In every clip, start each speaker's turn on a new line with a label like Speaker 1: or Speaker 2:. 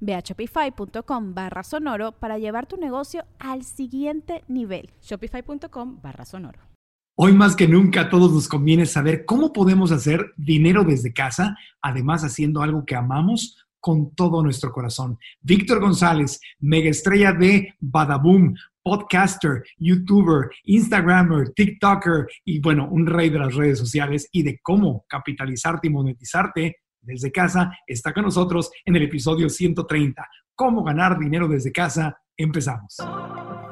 Speaker 1: Ve a shopify.com barra sonoro para llevar tu negocio al siguiente nivel.
Speaker 2: Shopify.com barra sonoro.
Speaker 3: Hoy más que nunca a todos nos conviene saber cómo podemos hacer dinero desde casa, además haciendo algo que amamos con todo nuestro corazón. Víctor González, mega estrella de Badaboom, podcaster, youtuber, instagrammer, tiktoker y bueno, un rey de las redes sociales y de cómo capitalizarte y monetizarte desde casa está con nosotros en el episodio 130. ¿Cómo ganar dinero desde casa? Empezamos.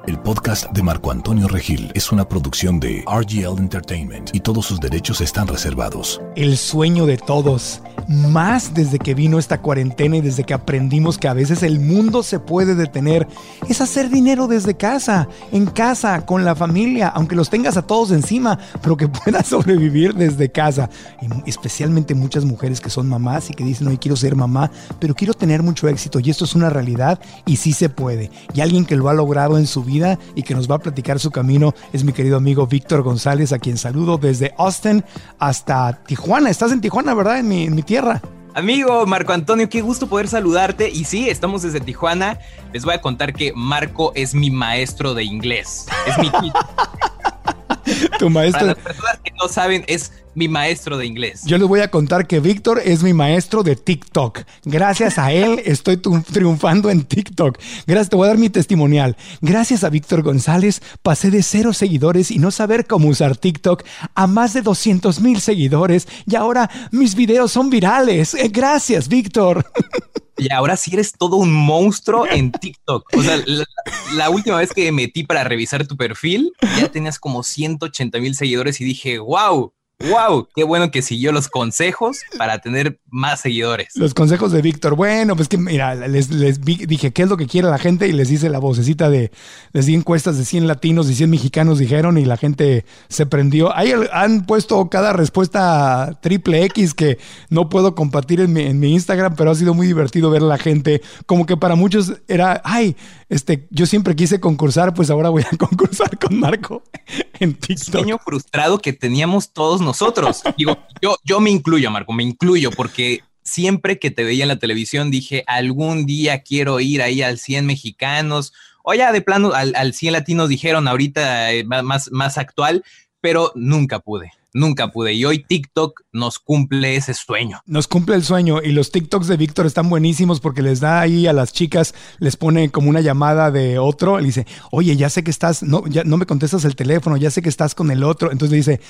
Speaker 4: El podcast de Marco Antonio Regil es una producción de RGL Entertainment y todos sus derechos están reservados.
Speaker 5: El sueño de todos, más desde que vino esta cuarentena y desde que aprendimos que a veces el mundo se puede detener, es hacer dinero desde casa, en casa, con la familia, aunque los tengas a todos encima, pero que puedas sobrevivir desde casa. Y especialmente muchas mujeres que son mamás y que dicen, hoy quiero ser mamá, pero quiero tener mucho éxito y esto es una realidad y sí se puede. Y alguien que lo ha logrado en su vida y que nos va a platicar su camino es mi querido amigo Víctor González, a quien saludo desde Austin hasta Tijuana. Estás en Tijuana, ¿verdad? En mi, en mi tierra.
Speaker 6: Amigo Marco Antonio, qué gusto poder saludarte. Y sí, estamos desde Tijuana. Les voy a contar que Marco es mi maestro de inglés. Es mi
Speaker 5: tu maestro.
Speaker 6: Para las personas que no saben, es mi maestro de inglés.
Speaker 5: Yo les voy a contar que Víctor es mi maestro de TikTok. Gracias a él estoy triunfando en TikTok. Gracias, te voy a dar mi testimonial. Gracias a Víctor González pasé de cero seguidores y no saber cómo usar TikTok a más de 200 mil seguidores y ahora mis videos son virales. Gracias, Víctor.
Speaker 6: Y ahora sí eres todo un monstruo en TikTok. O sea, la, última vez que metí para revisar tu perfil, ya tenías como 180 mil seguidores y dije, wow, ¡Wow! Qué bueno que siguió los consejos para tener más seguidores.
Speaker 5: Los consejos de Víctor. Bueno, pues que mira, les, dije qué es lo que quiere la gente y les hice la vocecita de, les di encuestas de 100 latinos y 100 mexicanos dijeron y la gente se prendió. Ahí han puesto cada respuesta triple X que no puedo compartir en mi, en mi Instagram, pero ha sido muy divertido ver a la gente. Como que para muchos era, ay, este, yo siempre quise concursar, pues ahora voy a concursar con Marco en TikTok.
Speaker 6: Sueño frustrado que teníamos todos nosotros. Digo, yo, yo me incluyo, Marco, me incluyo porque siempre que te veía en la televisión dije, algún día quiero ir ahí al 100 mexicanos o ya de plano al, al 100 latinos dijeron ahorita eh, más, más actual, pero nunca pude nunca pude. Y hoy TikTok nos cumple ese sueño.
Speaker 5: Nos cumple el sueño. Y los TikToks de Víctor están buenísimos porque les da ahí a las chicas, les pone como una llamada de otro. Le dice, oye, ya sé que estás, no, ya no me contestas el teléfono, ya sé que estás con el otro. Entonces dice,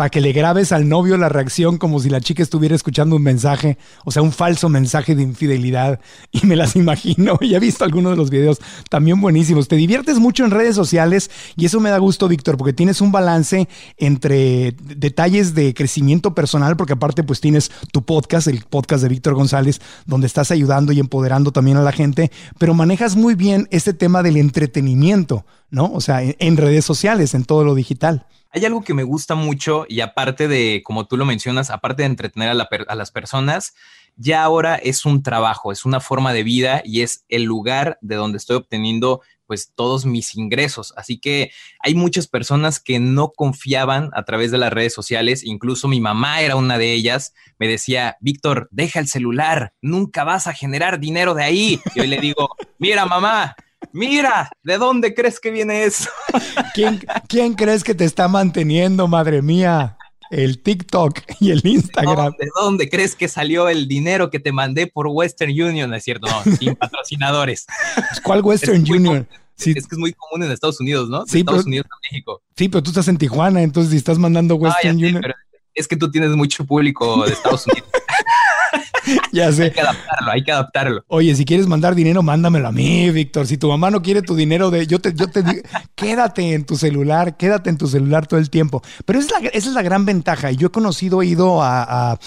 Speaker 5: para que le grabes al novio la reacción como si la chica estuviera escuchando un mensaje, o sea, un falso mensaje de infidelidad. Y me las imagino, ya he visto algunos de los videos también buenísimos. Te diviertes mucho en redes sociales y eso me da gusto, Víctor, porque tienes un balance entre detalles de crecimiento personal, porque aparte pues tienes tu podcast, el podcast de Víctor González, donde estás ayudando y empoderando también a la gente, pero manejas muy bien este tema del entretenimiento, ¿no? O sea, en redes sociales, en todo lo digital.
Speaker 6: Hay algo que me gusta mucho y aparte de, como tú lo mencionas, aparte de entretener a, las personas, ya ahora es un trabajo, es una forma de vida y es el lugar de donde estoy obteniendo pues todos mis ingresos. Así que hay muchas personas que no confiaban a través de las redes sociales, incluso mi mamá era una de ellas, me decía, Víctor, deja el celular, nunca vas a generar dinero de ahí. Y hoy le digo, mira mamá, Mira, ¿de dónde crees que viene eso?
Speaker 5: ¿Quién, ¿Quién, crees que te está manteniendo, madre mía? El TikTok y el Instagram.
Speaker 6: ¿De dónde crees que salió el dinero que te mandé por Western Union? Es cierto, no, sin patrocinadores.
Speaker 5: ¿Cuál Western Union?
Speaker 6: Sí. Es que es muy común en Estados Unidos, ¿no?
Speaker 5: Sí,
Speaker 6: Estados Unidos a México.
Speaker 5: Sí, pero tú estás en Tijuana, entonces si estás mandando Western Union.
Speaker 6: es que tú tienes mucho público de Estados Unidos.
Speaker 5: ya sé.
Speaker 6: Hay que adaptarlo, hay que adaptarlo.
Speaker 5: Oye, si quieres mandar dinero, mándamelo a mí, Víctor. Si tu mamá no quiere tu dinero de, yo te, yo te digo, quédate en tu celular, quédate en tu celular todo el tiempo. Pero esa es la, esa es la gran ventaja. Yo he conocido, he ido a,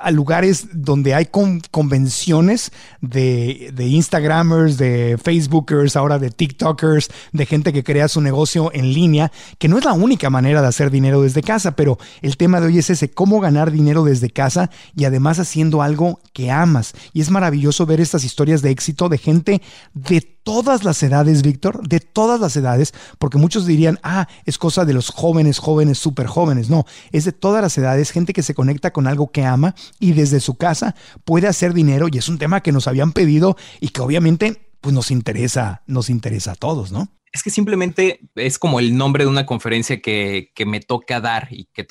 Speaker 5: a lugares donde hay convenciones de, de, Instagramers, de Facebookers, ahora de TikTokers, de gente que crea su negocio en línea, que no es la única manera de hacer dinero desde casa, pero el tema de hoy es ese, cómo ganar dinero desde casa y además haciendo algo que amas. Y es maravilloso ver estas historias de éxito de gente de todas las edades, Víctor, de todas las edades, porque muchos dirían, ah, es cosa de los jóvenes, jóvenes, súper jóvenes. No, es de todas las edades, gente que se conecta con algo que ama y desde su casa puede hacer dinero y es un tema que nos habían pedido y que obviamente pues nos interesa, nos interesa a todos, ¿no?
Speaker 6: Es que simplemente es como el nombre de una conferencia que, me toca dar y que,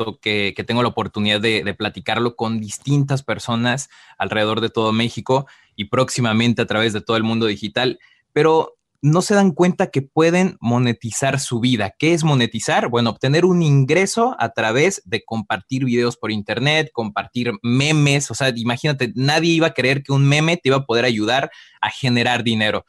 Speaker 6: que, tengo la oportunidad de, de, platicarlo con distintas personas alrededor de todo México y próximamente a través de todo el mundo digital. Pero no se dan cuenta que pueden monetizar su vida. ¿Qué es monetizar? Bueno, obtener un ingreso a través de compartir videos por internet, compartir memes. O sea, imagínate, nadie iba a creer que un meme te iba a poder ayudar a generar dinero.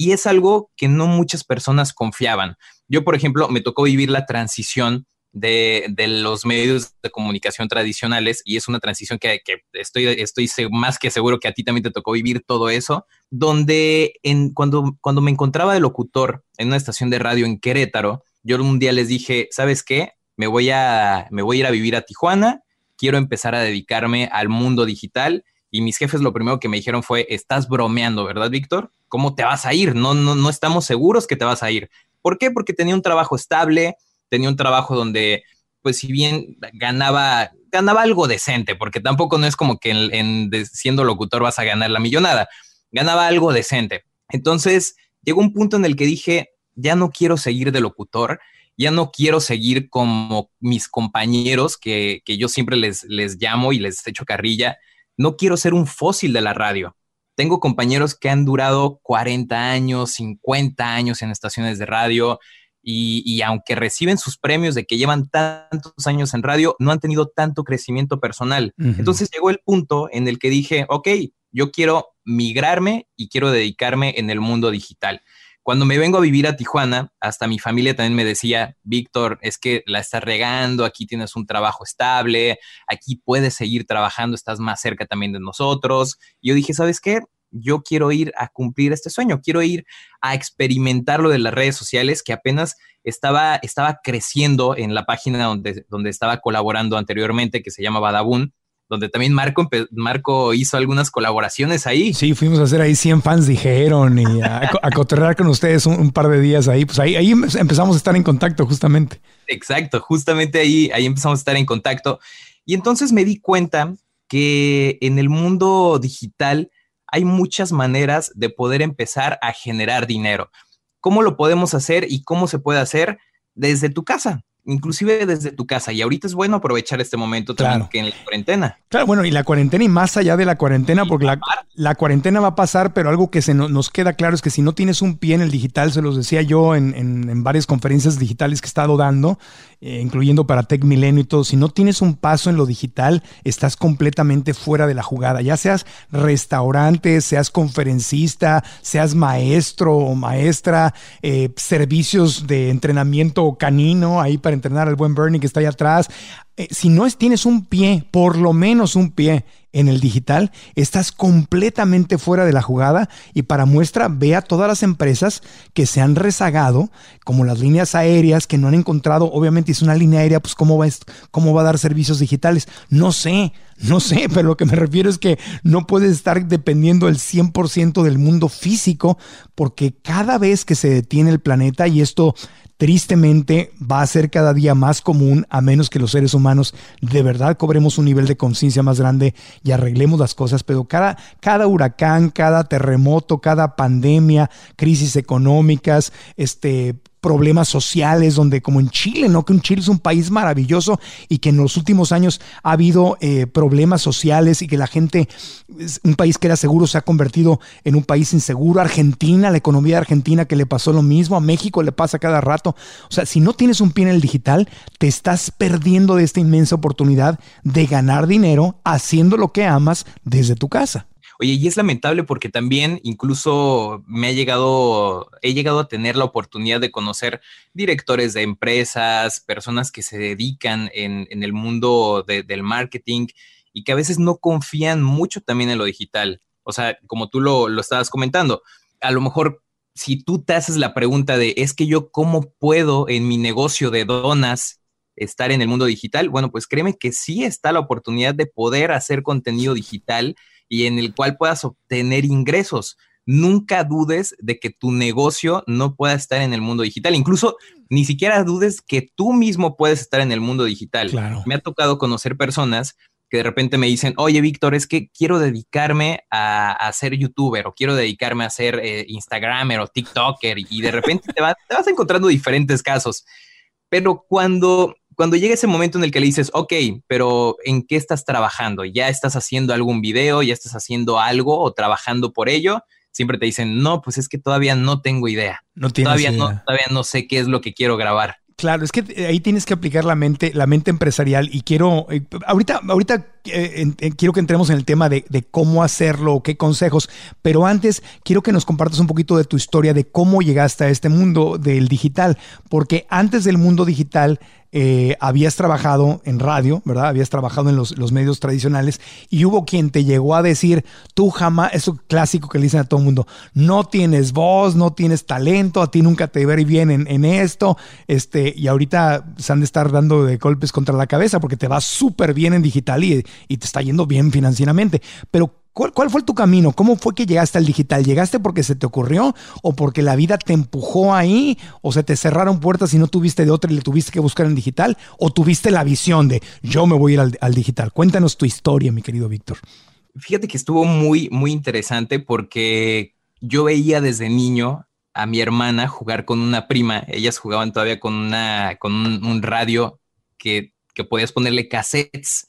Speaker 6: Y es algo que no muchas personas confiaban. Yo, por ejemplo, me tocó vivir la transición de, los medios de comunicación tradicionales y es una transición que, estoy, estoy más que seguro que a ti también te tocó vivir todo eso, donde cuando, cuando me encontraba de locutor en una estación de radio en Querétaro, yo un día les dije, ¿sabes qué? Me voy a, me voy a ir a vivir a Tijuana, quiero empezar a dedicarme al mundo digital y mis jefes lo primero que me dijeron fue, estás bromeando, ¿verdad, Víctor? ¿Cómo te vas a ir? No, no, no estamos seguros que te vas a ir. ¿Por qué? Porque tenía un trabajo estable, tenía un trabajo donde, pues si bien ganaba, ganaba algo decente, porque tampoco no es como que en, siendo locutor vas a ganar la millonada, ganaba algo decente. Entonces llegó un punto en el que dije, ya no quiero seguir de locutor, ya no quiero seguir como mis compañeros que, que yo siempre les, les llamo y les echo carrilla, no quiero ser un fósil de la radio. Tengo compañeros que han durado 40 años, 50 años en estaciones de radio, y, aunque reciben sus premios de que llevan tantos años en radio, no han tenido tanto crecimiento personal. Entonces llegó el punto en el que dije, ok, yo quiero migrarme y quiero dedicarme en el mundo digital. Cuando me vengo a vivir a Tijuana, hasta mi familia también me decía, Víctor, es que la estás regando, aquí tienes un trabajo estable, aquí puedes seguir trabajando, estás más cerca también de nosotros. Y yo dije, ¿sabes qué? yo quiero ir a cumplir este sueño, quiero ir a experimentar lo de las redes sociales que apenas estaba, estaba creciendo en la página donde, donde estaba colaborando anteriormente, que se llama Badabun, donde también Marco, Marco hizo algunas colaboraciones ahí.
Speaker 5: Sí, fuimos a hacer ahí 100 fans, dijeron, y a, a con ustedes un, par de días ahí. Pues ahí, ahí empezamos a estar en contacto, justamente.
Speaker 6: Exacto, justamente ahí, ahí empezamos a estar en contacto. Y entonces me di cuenta que en el mundo digital hay muchas maneras de poder empezar a generar dinero. ¿Cómo lo podemos hacer y cómo se puede hacer desde tu casa? Inclusive desde tu casa. Y ahorita es bueno aprovechar este momento también que en la cuarentena.
Speaker 5: Claro, bueno, y la cuarentena y más allá de la cuarentena, porque la, cuarentena va a pasar, pero algo que se nos queda claro es que si no tienes un pie en el digital, se los decía yo en, en, varias conferencias digitales que he estado dando, eh, incluyendo para Tech Milenio y todo, si no tienes un paso en lo digital, estás completamente fuera de la jugada. Ya seas restaurante, seas conferencista, seas maestro o maestra, eh, servicios de entrenamiento canino ahí para entrenar al buen Bernie que está ahí atrás. Eh, si no es, tienes un pie, por lo menos un pie en el digital, estás completamente fuera de la jugada y para muestra ve a todas las empresas que se han rezagado, como las líneas aéreas que no han encontrado, obviamente es una línea aérea, pues cómo va, cómo va a dar servicios digitales. No sé, no sé, pero lo que me refiero es que no puedes estar dependiendo el 100% del mundo físico porque cada vez que se detiene el planeta y esto tristemente va a ser cada día más común a menos que los seres humanos de verdad cobremos un nivel de conciencia más grande y arreglemos las cosas, pero cada, cada huracán, cada terremoto, cada pandemia, crisis económicas, este, problemas sociales, donde como en Chile, ¿no? Que un Chile es un país maravilloso y que en los últimos años ha habido eh, problemas sociales y que la gente, un país que era seguro se ha convertido en un país inseguro. Argentina, la economía de Argentina que le pasó lo mismo, a México le pasa cada rato. O sea, si no tienes un pie en el digital, te estás perdiendo de esta inmensa oportunidad de ganar dinero haciendo lo que amas desde tu casa.
Speaker 6: Oye, y es lamentable porque también incluso me ha llegado, he llegado a tener la oportunidad de conocer directores de empresas, personas que se dedican en, el mundo del marketing y que a veces no confían mucho también en lo digital. O sea, como tú lo, lo estabas comentando, a lo mejor si tú te haces la pregunta de, es que yo cómo puedo en mi negocio de donas estar en el mundo digital, bueno, pues créeme que sí está la oportunidad de poder hacer contenido digital y en el cual puedas obtener ingresos. Nunca dudes de que tu negocio no pueda estar en el mundo digital. Incluso ni siquiera dudes que tú mismo puedes estar en el mundo digital. Me ha tocado conocer personas que de repente me dicen, oye, Víctor, es que quiero dedicarme a, ser youtuber o quiero dedicarme a ser eh, Instagramer o TikToker y de repente te, te vas encontrando diferentes casos. Pero cuando cuando llega ese momento en el que le dices, ok, pero ¿en qué estás trabajando? ¿Ya estás haciendo algún video? ¿Ya estás haciendo algo o trabajando por ello? Siempre te dicen, no, pues es que todavía no tengo idea. No todavía No, todavía no sé qué es lo que quiero grabar.
Speaker 5: Claro, es que eh, ahí tienes que aplicar la mente, la mente empresarial y quiero, eh, ahorita, ahorita eh, quiero que entremos en el tema de, cómo hacerlo, qué consejos, pero antes quiero que nos compartas un poquito de tu historia de cómo llegaste a este mundo del digital, porque antes del mundo digital eh, habías trabajado en radio, ¿verdad? Habías trabajado en los, medios tradicionales y hubo quien te llegó a decir, tú jamás, eso clásico que le dicen a todo el mundo, no tienes voz, no tienes talento, a ti nunca te ver bien en, esto, este, y ahorita se han de estar dando de golpes contra la cabeza porque te va súper bien en digital y, y te está yendo bien financieramente, pero ¿Cuál, fue tu camino? ¿Cómo fue que llegaste al digital? ¿Llegaste porque se te ocurrió o porque la vida te empujó ahí o se te cerraron puertas y no tuviste de otra y le tuviste que buscar en digital o tuviste la visión de yo me voy a ir al, digital? Cuéntanos tu historia, mi querido Víctor.
Speaker 6: Fíjate que estuvo muy, muy interesante porque yo veía desde niño a mi hermana jugar con una prima. Ellas jugaban todavía con, una, con un, radio que, que podías ponerle cassettes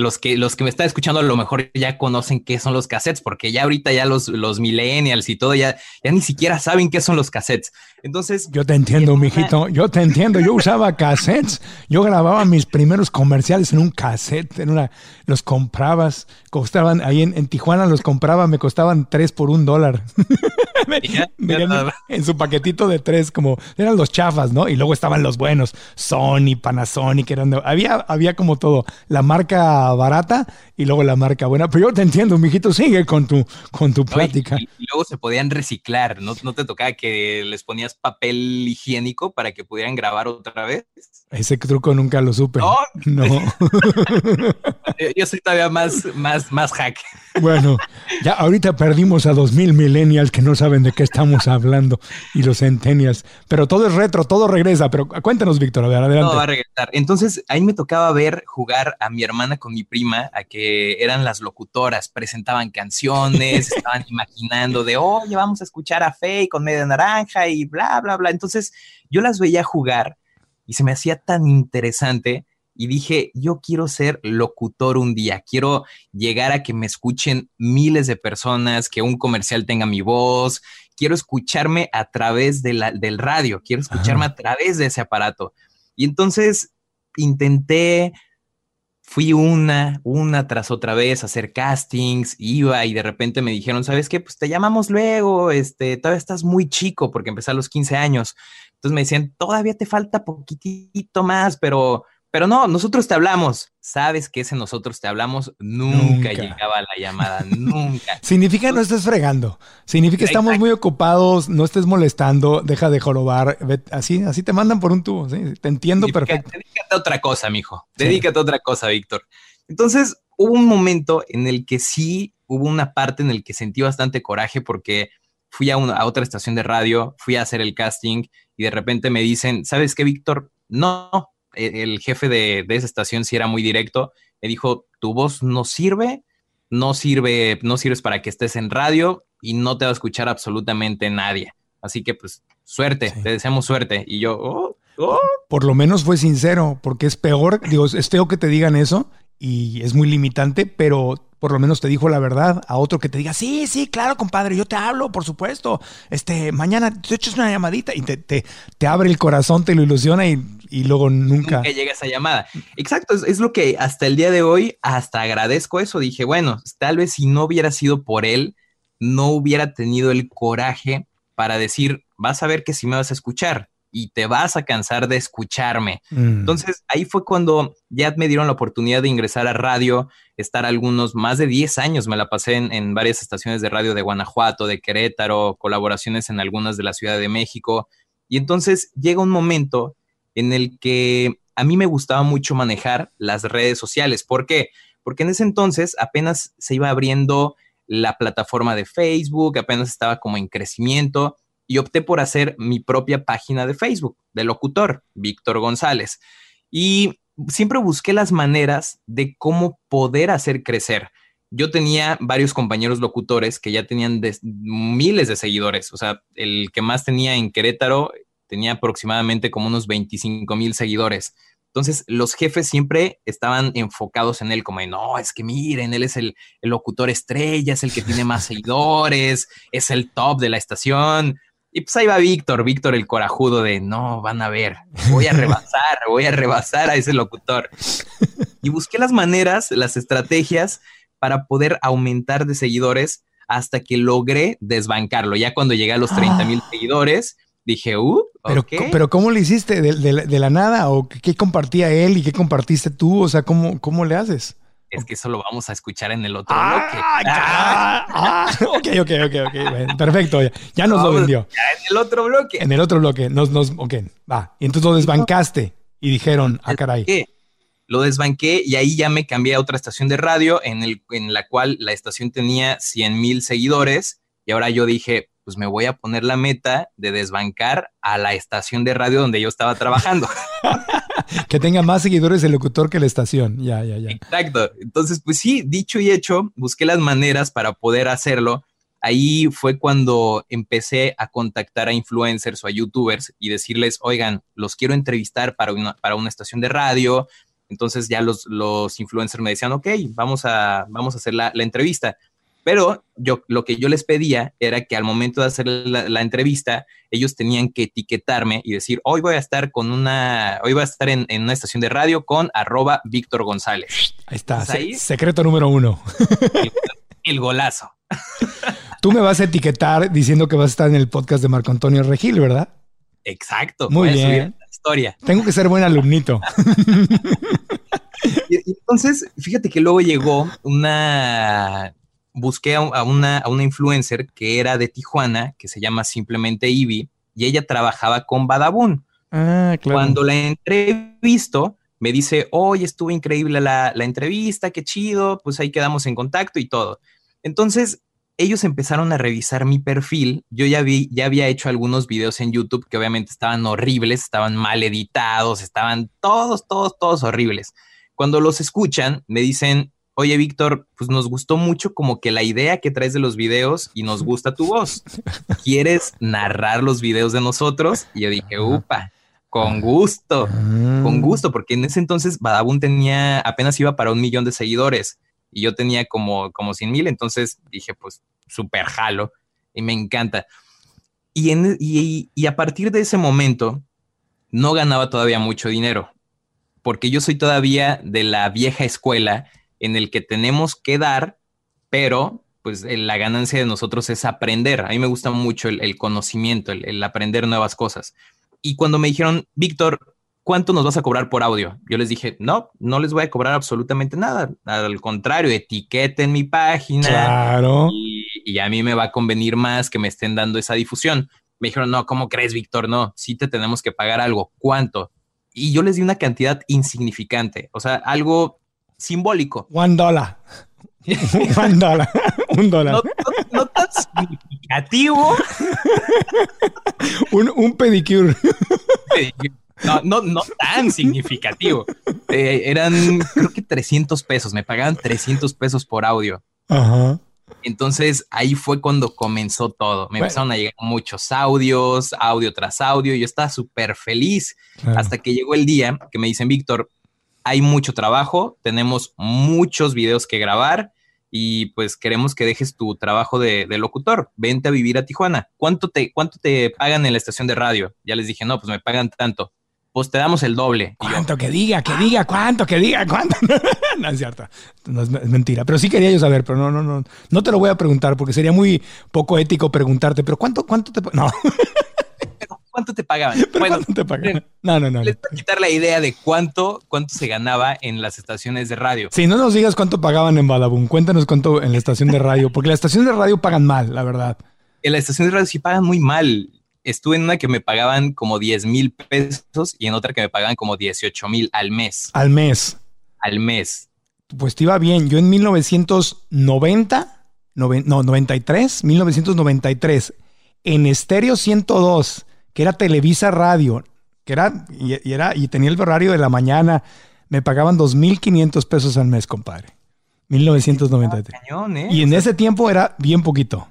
Speaker 6: los que, los que me están escuchando a lo mejor ya conocen qué son los cassettes, porque ya ahorita ya los, los millennials y todo ya, ya ni siquiera saben qué son los cassettes. Entonces...
Speaker 5: Yo te entiendo, mijito, yo te entiendo. Yo usaba cassettes, yo grababa mis primeros comerciales en un cassette, en una, los comprabas, costaban, ahí en, Tijuana los compraba, me costaban tres por un dólar. en su paquetito de tres, como eran los chafas, ¿no? Y luego estaban los buenos, Sony, Panasonic, eran, había, había como todo, la marca barata y luego la marca buena. Pero yo te entiendo, mijito, sigue con tu, con tu plática.
Speaker 6: y, luego se podían reciclar, ¿no? ¿no te tocaba que les ponías papel higiénico para que pudieran grabar otra vez?
Speaker 5: Ese truco nunca lo supe. No. no.
Speaker 6: yo soy todavía más, más, más hack.
Speaker 5: Bueno, ya ahorita perdimos a 2000 millennials que no saben de qué estamos hablando y los centennials. Pero todo es retro, todo regresa. Pero cuéntanos, Víctor, adelante.
Speaker 6: Todo va a regresar. Entonces, ahí me tocaba ver jugar a mi hermana con mi prima, a que eran las locutoras, presentaban canciones, estaban imaginando de, oye, vamos a escuchar a Faye con media naranja y bla, bla, bla. Entonces, yo las veía jugar y se me hacía tan interesante y dije, yo quiero ser locutor un día, quiero llegar a que me escuchen miles de personas, que un comercial tenga mi voz, quiero escucharme a través de la, del radio, quiero escucharme a través de ese aparato. Y entonces intenté, fui una, una tras otra vez a hacer castings, iba y de repente me dijeron, ¿sabes qué? Pues te llamamos luego, este, todavía estás muy chico porque empecé a los 15 años. Entonces me decían, todavía te falta poquitito más, pero pero no, nosotros te hablamos. Sabes que ese nosotros te hablamos nunca, llegaba la llamada, nunca.
Speaker 5: Significa no estés fregando. Significa estamos muy ocupados, no estés molestando, deja de jorobar. Así, así te mandan por un tubo. Te entiendo perfecto.
Speaker 6: Dedícate a otra cosa, mijo. Dedícate a otra cosa, Víctor. Entonces, hubo un momento en el que sí hubo una parte en el que sentí bastante coraje porque fui a, a otra estación de radio, fui a hacer el casting y de repente me dicen, ¿sabes qué, Víctor? No, el jefe de, esa estación si era muy directo, me dijo, tu voz no sirve, no sirve, no sirves para que estés en radio y no te va a escuchar absolutamente nadie. Así que pues suerte, te deseamos suerte. Y yo, oh, oh.
Speaker 5: Por lo menos fue sincero, porque es peor, digo, es feo que te digan eso y es muy limitante, pero por lo menos te dijo la verdad a otro que te diga, sí, sí, claro, compadre, yo te hablo, por supuesto. Este, mañana te echas una llamadita y te, te, te abre el corazón, te lo ilusiona y, y luego nunca.
Speaker 6: Llega esa llamada. Exacto, es, lo que hasta el día de hoy, hasta agradezco eso. Dije, bueno, tal vez si no hubiera sido por él, no hubiera tenido el coraje para decir, vas a ver que si me vas a escuchar y te vas a cansar de escucharme. Mm. Entonces ahí fue cuando ya me dieron la oportunidad de ingresar a radio, estar algunos más de 10 años, me la pasé en, en, varias estaciones de radio de Guanajuato, de Querétaro, colaboraciones en algunas de la Ciudad de México. Y entonces llega un momento en el que a mí me gustaba mucho manejar las redes sociales. ¿Por qué? Porque en ese entonces apenas se iba abriendo la plataforma de Facebook, apenas estaba como en crecimiento y opté por hacer mi propia página de Facebook de locutor, Víctor González. Y siempre busqué las maneras de cómo poder hacer crecer. Yo tenía varios compañeros locutores que ya tenían miles de seguidores. O sea, el que más tenía en Querétaro tenía aproximadamente como unos 25 mil seguidores. Entonces, los jefes siempre estaban enfocados en él, como de, no, es que miren, él es el, el locutor estrella, es el que tiene más seguidores, es el top de la estación. Y pues ahí va Víctor, Víctor el corajudo de, no, van a ver, voy a rebasar, voy a rebasar a ese locutor. Y busqué las maneras, las estrategias para poder aumentar de seguidores hasta que logré desbancarlo. Ya cuando llegué a los 30 mil ah. seguidores, dije, uh,
Speaker 5: pero, pero ¿cómo le hiciste? ¿De, de, de, la nada? ¿O qué compartía él y qué compartiste tú? O sea, ¿cómo, cómo le haces?
Speaker 6: Es que eso lo vamos a escuchar en el otro ah, bloque. Ah,
Speaker 5: ok, ok, ok, ok. Perfecto, ya, ya nos lo vendió.
Speaker 6: Ya en el otro bloque.
Speaker 5: En el otro bloque. Nos, nos, ok, va. Y entonces lo desbancaste y dijeron, ah, caray.
Speaker 6: ¿Qué? Lo desbanqué y ahí ya me cambié a otra estación de radio en, el, en la cual la estación tenía 100 mil seguidores y ahora yo dije, pues me voy a poner la meta de desbancar a la estación de radio donde yo estaba trabajando.
Speaker 5: que tenga más seguidores el locutor que la estación. Ya, ya, ya.
Speaker 6: Exacto. Entonces, pues sí, dicho y hecho, busqué las maneras para poder hacerlo. Ahí fue cuando empecé a contactar a influencers o a youtubers y decirles, oigan, los quiero entrevistar para una, para una estación de radio. Entonces ya los, los influencers me decían, ok, vamos a, vamos a hacer la, la entrevista. Pero yo lo que yo les pedía era que al momento de hacer la, la, entrevista, ellos tenían que etiquetarme y decir, hoy voy a estar con una, hoy voy a estar en, en una estación de radio con arroba Víctor González.
Speaker 5: Ahí está, ahí, secreto número uno.
Speaker 6: El, el golazo.
Speaker 5: Tú me vas a etiquetar diciendo que vas a estar en el podcast de Marco Antonio Regil, ¿verdad?
Speaker 6: Exacto.
Speaker 5: Muy bien.
Speaker 6: historia.
Speaker 5: Tengo que ser buen alumnito.
Speaker 6: y, entonces, fíjate que luego llegó una busqué a, una, a una influencer que era de Tijuana, que se llama simplemente Ivy, y ella trabajaba con Badabun.
Speaker 5: Ah, claro.
Speaker 6: Cuando la entrevisto, me dice, hoy estuvo increíble la, la, entrevista, qué chido, pues ahí quedamos en contacto y todo. Entonces, ellos empezaron a revisar mi perfil. Yo ya, vi, ya había hecho algunos videos en YouTube que obviamente estaban horribles, estaban mal editados, estaban todos, todos, todos horribles. Cuando los escuchan, me dicen, oye Víctor, pues nos gustó mucho como que la idea que traes de los videos y nos gusta tu voz. ¿Quieres narrar los videos de nosotros? Y yo dije, upa, con gusto, con ah. gusto, porque en ese entonces Badabun tenía, apenas iba para un millón de seguidores y yo tenía como, como 100 mil, entonces dije, pues súper jalo y me encanta. Y, en, y, y a partir de ese momento no ganaba todavía mucho dinero, porque yo soy todavía de la vieja escuela en el que tenemos que dar, pero pues la ganancia de nosotros es aprender. A mí me gusta mucho el, el conocimiento, el, el, aprender nuevas cosas. Y cuando me dijeron, Víctor, ¿cuánto nos vas a cobrar por audio? Yo les dije, no, no les voy a cobrar absolutamente nada. Al contrario, etiqueten mi página.
Speaker 5: Claro.
Speaker 6: Y, y a mí me va a convenir más que me estén dando esa difusión. Me dijeron, no, ¿cómo crees, Víctor? No, sí te tenemos que pagar algo. ¿Cuánto? Y yo les di una cantidad insignificante, o sea, algo simbólico.
Speaker 5: One dollar. One dollar. un dólar.
Speaker 6: No, no, no, tan significativo.
Speaker 5: un, un pedicure.
Speaker 6: No, no, no tan significativo. Eh, eran, creo que 300 pesos. Me pagaban 300 pesos por audio.
Speaker 5: Ajá.
Speaker 6: Entonces ahí fue cuando comenzó todo. Me
Speaker 5: Bueno.
Speaker 6: empezaron a llegar muchos audios, audio tras audio. Yo estaba súper feliz
Speaker 5: Claro.
Speaker 6: hasta que llegó el día que me dicen, Víctor, hay mucho trabajo, tenemos muchos videos que grabar y pues queremos que dejes tu trabajo de, locutor. Vente a vivir a Tijuana. ¿Cuánto te, ¿Cuánto te pagan en la estación de radio? Ya les dije, no, pues me pagan tanto. Pues te damos el doble.
Speaker 5: ¿Cuánto que diga, que diga, cuánto que diga, cuánto? no es cierto, no es, mentira. Pero sí quería yo saber, pero no, no, no. No te lo voy a preguntar porque sería muy poco ético preguntarte, pero ¿cuánto, cuánto te No,
Speaker 6: ¿Cuánto te pagaban? bueno,
Speaker 5: ¿cuánto te pagan? No, no, no.
Speaker 6: les voy a quitar la idea de cuánto, cuánto se ganaba en las estaciones de radio.
Speaker 5: Sí, no nos digas cuánto pagaban en Badabun. Cuéntanos cuánto en la estación de radio, porque la estación de radio pagan mal, la verdad.
Speaker 6: En la estación de radio sí pagan muy mal. Estuve en una que me pagaban como 10 mil pesos y en otra que me pagaban como 18 mil al mes.
Speaker 5: Al mes.
Speaker 6: Al mes.
Speaker 5: Pues te iba bien. Yo en 1990, noven- no, 93, 1993, en Estéreo 102, que era Televisa Radio, que era y, y era y tenía el horario de la mañana, me pagaban 2.500 pesos al mes, compadre. 1993.
Speaker 6: Cañón, ¿eh?
Speaker 5: Y en ese tiempo era bien poquito.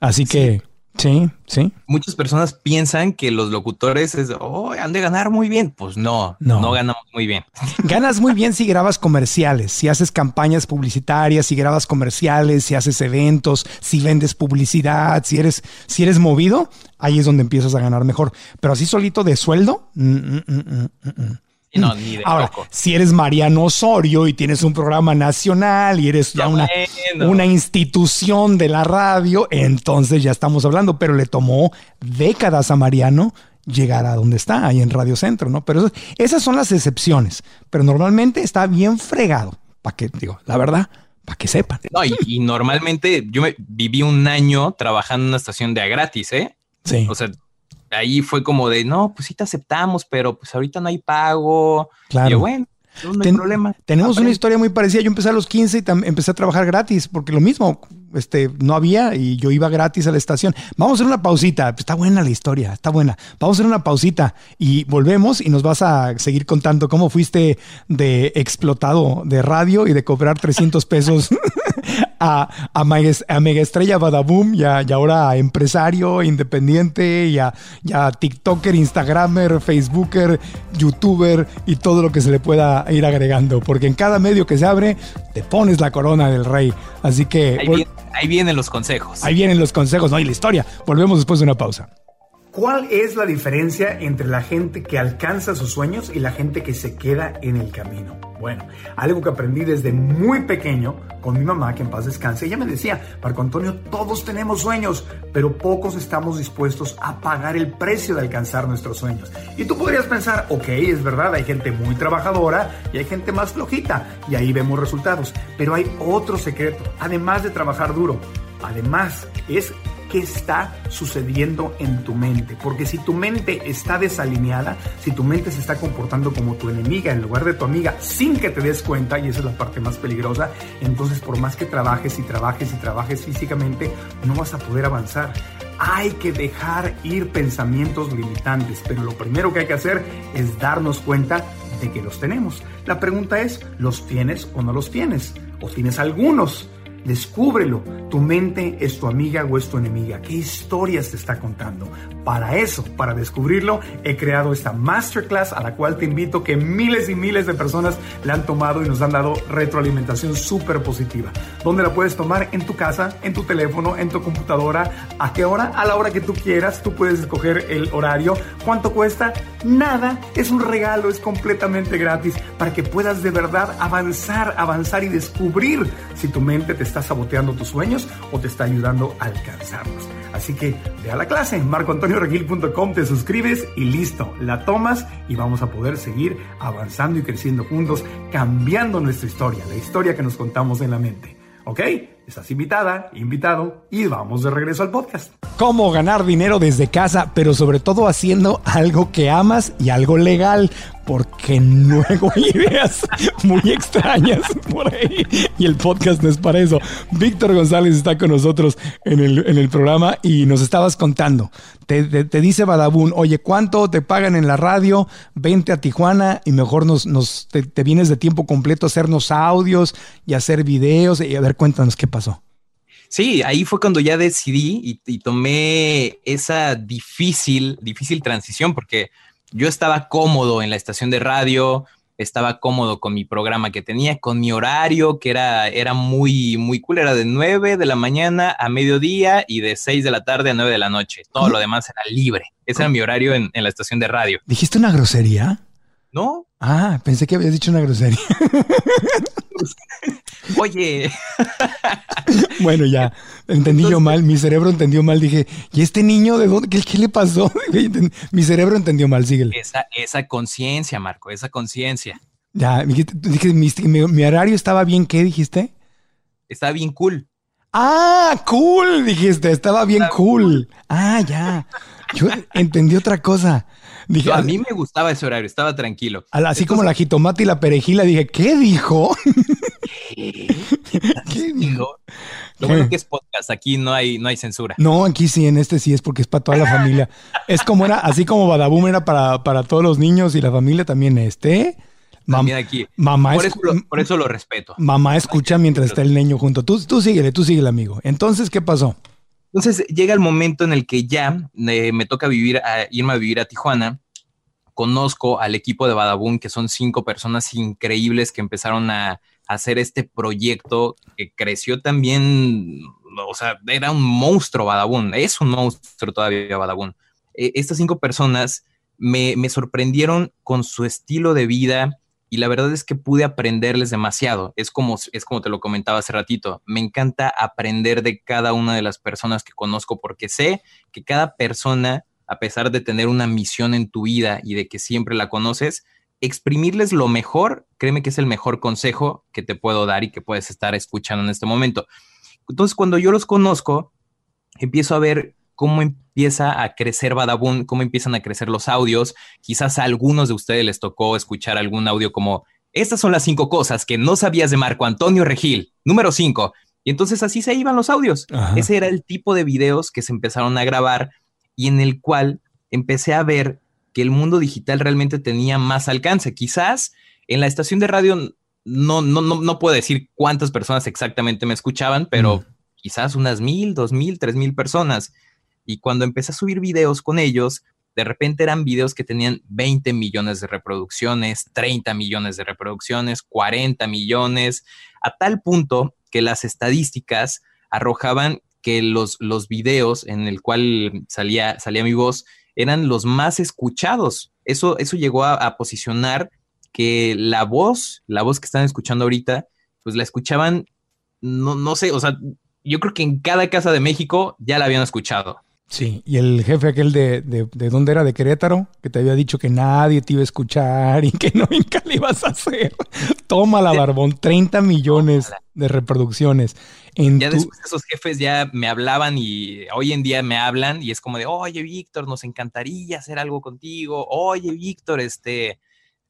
Speaker 5: Así que, sí, sí.
Speaker 6: Muchas personas piensan que los locutores es, oh, han de ganar muy bien. Pues no,
Speaker 5: No.
Speaker 6: no, ganamos muy bien.
Speaker 5: Ganas muy bien si grabas comerciales, si haces campañas publicitarias, si grabas comerciales, si haces eventos, si vendes publicidad, si eres, si eres movido, ahí es donde empiezas a ganar mejor. Pero así solito de sueldo, mm, mm, mm, mm, mm, mm.
Speaker 6: No, ni de
Speaker 5: Ahora, si eres Mariano Osorio y tienes un programa nacional y eres ya una,
Speaker 6: bueno.
Speaker 5: una institución de la radio, entonces ya estamos hablando, pero le tomó décadas a Mariano llegar a donde está, ahí en Radio Centro, ¿no? Pero eso- esas son las excepciones, pero normalmente está bien fregado, para que, digo, la verdad, para que sepan.
Speaker 6: No, y, y normalmente yo me viví un año trabajando en una estación de a gratis, ¿eh?
Speaker 5: Sí.
Speaker 6: O sea, ahí fue como de, no, pues sí te aceptamos, pero pues ahorita no hay pago.
Speaker 5: Claro.
Speaker 6: Y yo, bueno, no hay
Speaker 5: Ten-
Speaker 6: problema.
Speaker 5: Tenemos una historia muy parecida. Yo empecé a los 15 y empecé a trabajar gratis, porque lo mismo, este, no había y yo iba gratis a la estación. Vamos a hacer una pausita. Está buena la historia, está buena. Vamos a hacer una pausita y volvemos y nos vas a seguir contando cómo fuiste de explotado de radio y de cobrar 300 pesos a, a, mega, a mega estrella Badaboom y, a- y ahora a empresario independiente y a, y a TikToker, Instagramer, Facebooker, YouTuber y todo lo que se le pueda ir agregando. Porque en cada medio que se abre, te pones la corona del rey. Así que
Speaker 6: Ahí, viene- ahí vienen los consejos.
Speaker 5: ahí vienen los consejos, ¿no? Y la historia. Volvemos después de una pausa.
Speaker 3: ¿Cuál es la diferencia entre la gente que alcanza sus sueños y la gente que se queda en el camino? Bueno, algo que aprendí desde muy pequeño con mi mamá, que en paz descanse, ella me decía, Marco Antonio, todos tenemos sueños, pero pocos estamos dispuestos a pagar el precio de alcanzar nuestros sueños. Y tú podrías pensar, ok, es verdad, hay gente muy trabajadora y hay gente más flojita, y ahí vemos resultados, pero hay otro secreto, además de trabajar duro, además es qué está sucediendo en tu mente. Porque si tu mente está desalineada, si tu mente se está comportando como tu enemiga en lugar de tu amiga sin que te des cuenta, y esa es la parte más peligrosa, entonces por más que trabajes y trabajes y trabajes físicamente, no vas a poder avanzar. Hay que dejar ir pensamientos limitantes, pero lo primero que hay que hacer es darnos cuenta de que los tenemos. La pregunta es, ¿los tienes o no los tienes? ¿O tienes algunos? Descúbrelo. Tu mente es tu amiga o es tu enemiga. ¿Qué historias te está contando? Para eso, para descubrirlo, he creado esta masterclass a la cual te invito que miles y miles de personas la han tomado y nos han dado retroalimentación súper positiva. ¿Dónde la puedes tomar? En tu casa, en tu teléfono, en tu computadora. ¿A qué hora? A la hora que tú quieras. Tú puedes escoger el horario. ¿Cuánto cuesta? Nada. Es un regalo, es completamente gratis para que puedas de verdad avanzar, avanzar y descubrir si tu mente te está saboteando tus sueños o te está ayudando a alcanzarlos. Así que ve a la clase en marcoantonioregil.com, te suscribes y listo, la tomas y vamos a poder seguir avanzando y creciendo juntos, cambiando nuestra historia, la historia que nos contamos en la mente. ¿Ok? Estás invitada, invitado y vamos de regreso al podcast.
Speaker 5: Cómo ganar dinero desde casa, pero sobre todo haciendo algo que amas y algo legal, porque luego hay ideas muy extrañas por ahí. Y el podcast no es para eso. Víctor González está con nosotros en el, en el programa y nos estabas contando. Te, te- te dice Badabun, oye, ¿cuánto te pagan en la radio? Vente a Tijuana y mejor nos, nos te, te vienes de tiempo completo a hacernos audios y hacer videos. Y a ver, cuéntanos qué pasó.
Speaker 6: Sí, ahí fue cuando ya decidí y, y, tomé esa difícil, difícil transición porque yo estaba cómodo en la estación de radio, estaba cómodo con mi programa que tenía, con mi horario, que era, era muy, muy cool, era de 9 de la mañana a mediodía y de 6 de la tarde a 9 de la noche. Todo lo demás era libre. Ese era mi horario en, en la estación de radio.
Speaker 5: ¿Dijiste una grosería?
Speaker 6: ¿No?
Speaker 5: Ah, pensé que habías dicho una grosería.
Speaker 6: Oye.
Speaker 5: bueno, ya, entendí yo mal, mi cerebro entendió mal, dije, ¿y este niño de dónde? ¿Qué, qué le pasó? mi cerebro entendió mal, síguele.
Speaker 6: Esa, esa conciencia, Marco, esa conciencia.
Speaker 5: Ya, dije, mi, mi, mi, horario estaba bien, ¿qué dijiste?
Speaker 6: Estaba bien cool.
Speaker 5: Ah, cool, dijiste, estaba bien cool. cool. Ah, ya. Yo entendí otra cosa.
Speaker 6: Dije, a mí me gustaba ese horario, estaba tranquilo.
Speaker 5: Así como la jitomate y la perejila, dije, ¿qué dijo?
Speaker 6: ¿Qué, ¿Qué dijo? Lo bueno que es podcast, aquí no hay, no hay censura.
Speaker 5: No, aquí sí, en este sí es porque es para toda la familia. es como era, así como Badaboom era para, para todos los niños y la familia también este.
Speaker 6: Mam también aquí.
Speaker 5: Mamá
Speaker 6: por, eso lo, por eso lo respeto.
Speaker 5: Mamá escucha mientras está el niño junto. Tú, tú síguele, tú síguele, amigo. Entonces, ¿qué pasó?
Speaker 6: Entonces llega el momento en el que ya eh, me toca vivir, a, irme a vivir a Tijuana. Conozco al equipo de Badabun, que son cinco personas increíbles que empezaron a, hacer este proyecto que creció también, o sea, era un monstruo Badabun, es un monstruo todavía Badabun. Eh, estas cinco personas me, me sorprendieron con su estilo de vida, y la verdad es que pude aprenderles demasiado. Es como, es como te lo comentaba hace ratito. Me encanta aprender de cada una de las personas que conozco porque sé que cada persona, a pesar de tener una misión en tu vida y de que siempre la conoces, exprimirles lo mejor, créeme que es el mejor consejo que te puedo dar y que puedes estar escuchando en este momento. Entonces, cuando yo los conozco, empiezo a ver cómo empieza a crecer Badabun, cómo empiezan a crecer los audios. Quizás a algunos de ustedes les tocó escuchar algún audio como, estas son las cinco cosas que no sabías de Marco Antonio Regil, número cinco. Y entonces así se iban los audios. Ajá. Ese era el tipo de videos que se empezaron a grabar y en el cual empecé a ver que el mundo digital realmente tenía más alcance. Quizás en la estación de radio no, no, no, no puedo decir cuántas personas exactamente me escuchaban, pero mm. quizás unas mil, dos mil, tres mil personas. Y cuando empecé a subir videos con ellos, de repente eran videos que tenían 20 millones de reproducciones, 30 millones de reproducciones, 40 millones, a tal punto que las estadísticas arrojaban que los, los videos en el cual salía, salía mi voz eran los más escuchados. Eso, eso llegó a, posicionar que la voz, la voz que están escuchando ahorita, pues la escuchaban, no, no sé, o sea, yo creo que en cada casa de México ya la habían escuchado.
Speaker 5: Sí, y el jefe aquel de, de, de, dónde era, de Querétaro, que te había dicho que nadie te iba a escuchar y que nunca le ibas a hacer. Tómala, Barbón, 30 millones de reproducciones.
Speaker 6: En ya tu... después esos jefes ya me hablaban y hoy en día me hablan y es como de, oye, Víctor, nos encantaría hacer algo contigo. Oye, Víctor, este,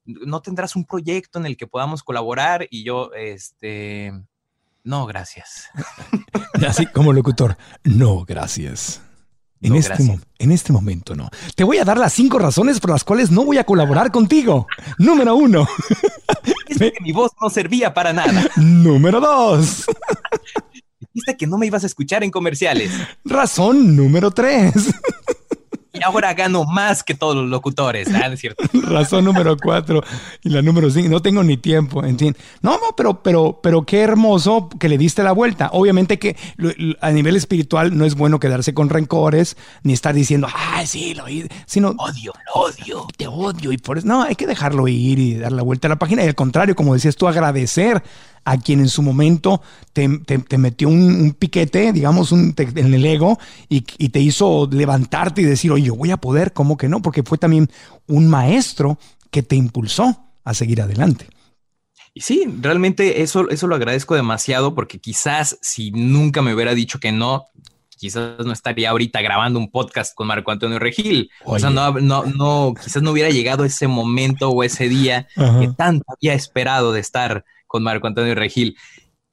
Speaker 6: ¿no tendrás un proyecto en el que podamos colaborar? Y yo, este, no, gracias.
Speaker 5: Así como locutor, no, gracias. En, no, este en, este momento no. Te voy a dar las cinco razones por las cuales no voy a colaborar contigo. Número uno.
Speaker 6: Es que mi voz no servía para nada.
Speaker 5: Número dos.
Speaker 6: Dijiste que no me ibas a escuchar en comerciales.
Speaker 5: Razón número tres.
Speaker 6: Y ahora gano más que todos los locutores. Ah, es cierto.
Speaker 5: Razón número cuatro. Y la número cinco. No tengo ni tiempo. En fin. No, no, pero, pero, pero qué hermoso que le diste la vuelta. Obviamente que a nivel espiritual no es bueno quedarse con rencores ni estar diciendo, ay, sí, lo oí. Sino,
Speaker 6: odio, lo odio.
Speaker 5: Te odio. Y por eso, no, hay que dejarlo ir y dar la vuelta a la página. Y al contrario, como decías tú, agradecer a quien en su momento te, te, te metió un, un, piquete, digamos, un, te, en el ego y, y, te hizo levantarte y decir, oye, yo voy a poder, ¿cómo que no? Porque fue también un maestro que te impulsó a seguir adelante.
Speaker 6: Y sí, realmente eso, eso lo agradezco demasiado porque quizás si nunca me hubiera dicho que no, quizás no estaría ahorita grabando un podcast con Marco Antonio Regil. Oye. O sea, no, no, no, quizás no hubiera llegado ese momento o ese día Ajá. que tanto había esperado de estar con Marco Antonio Regil.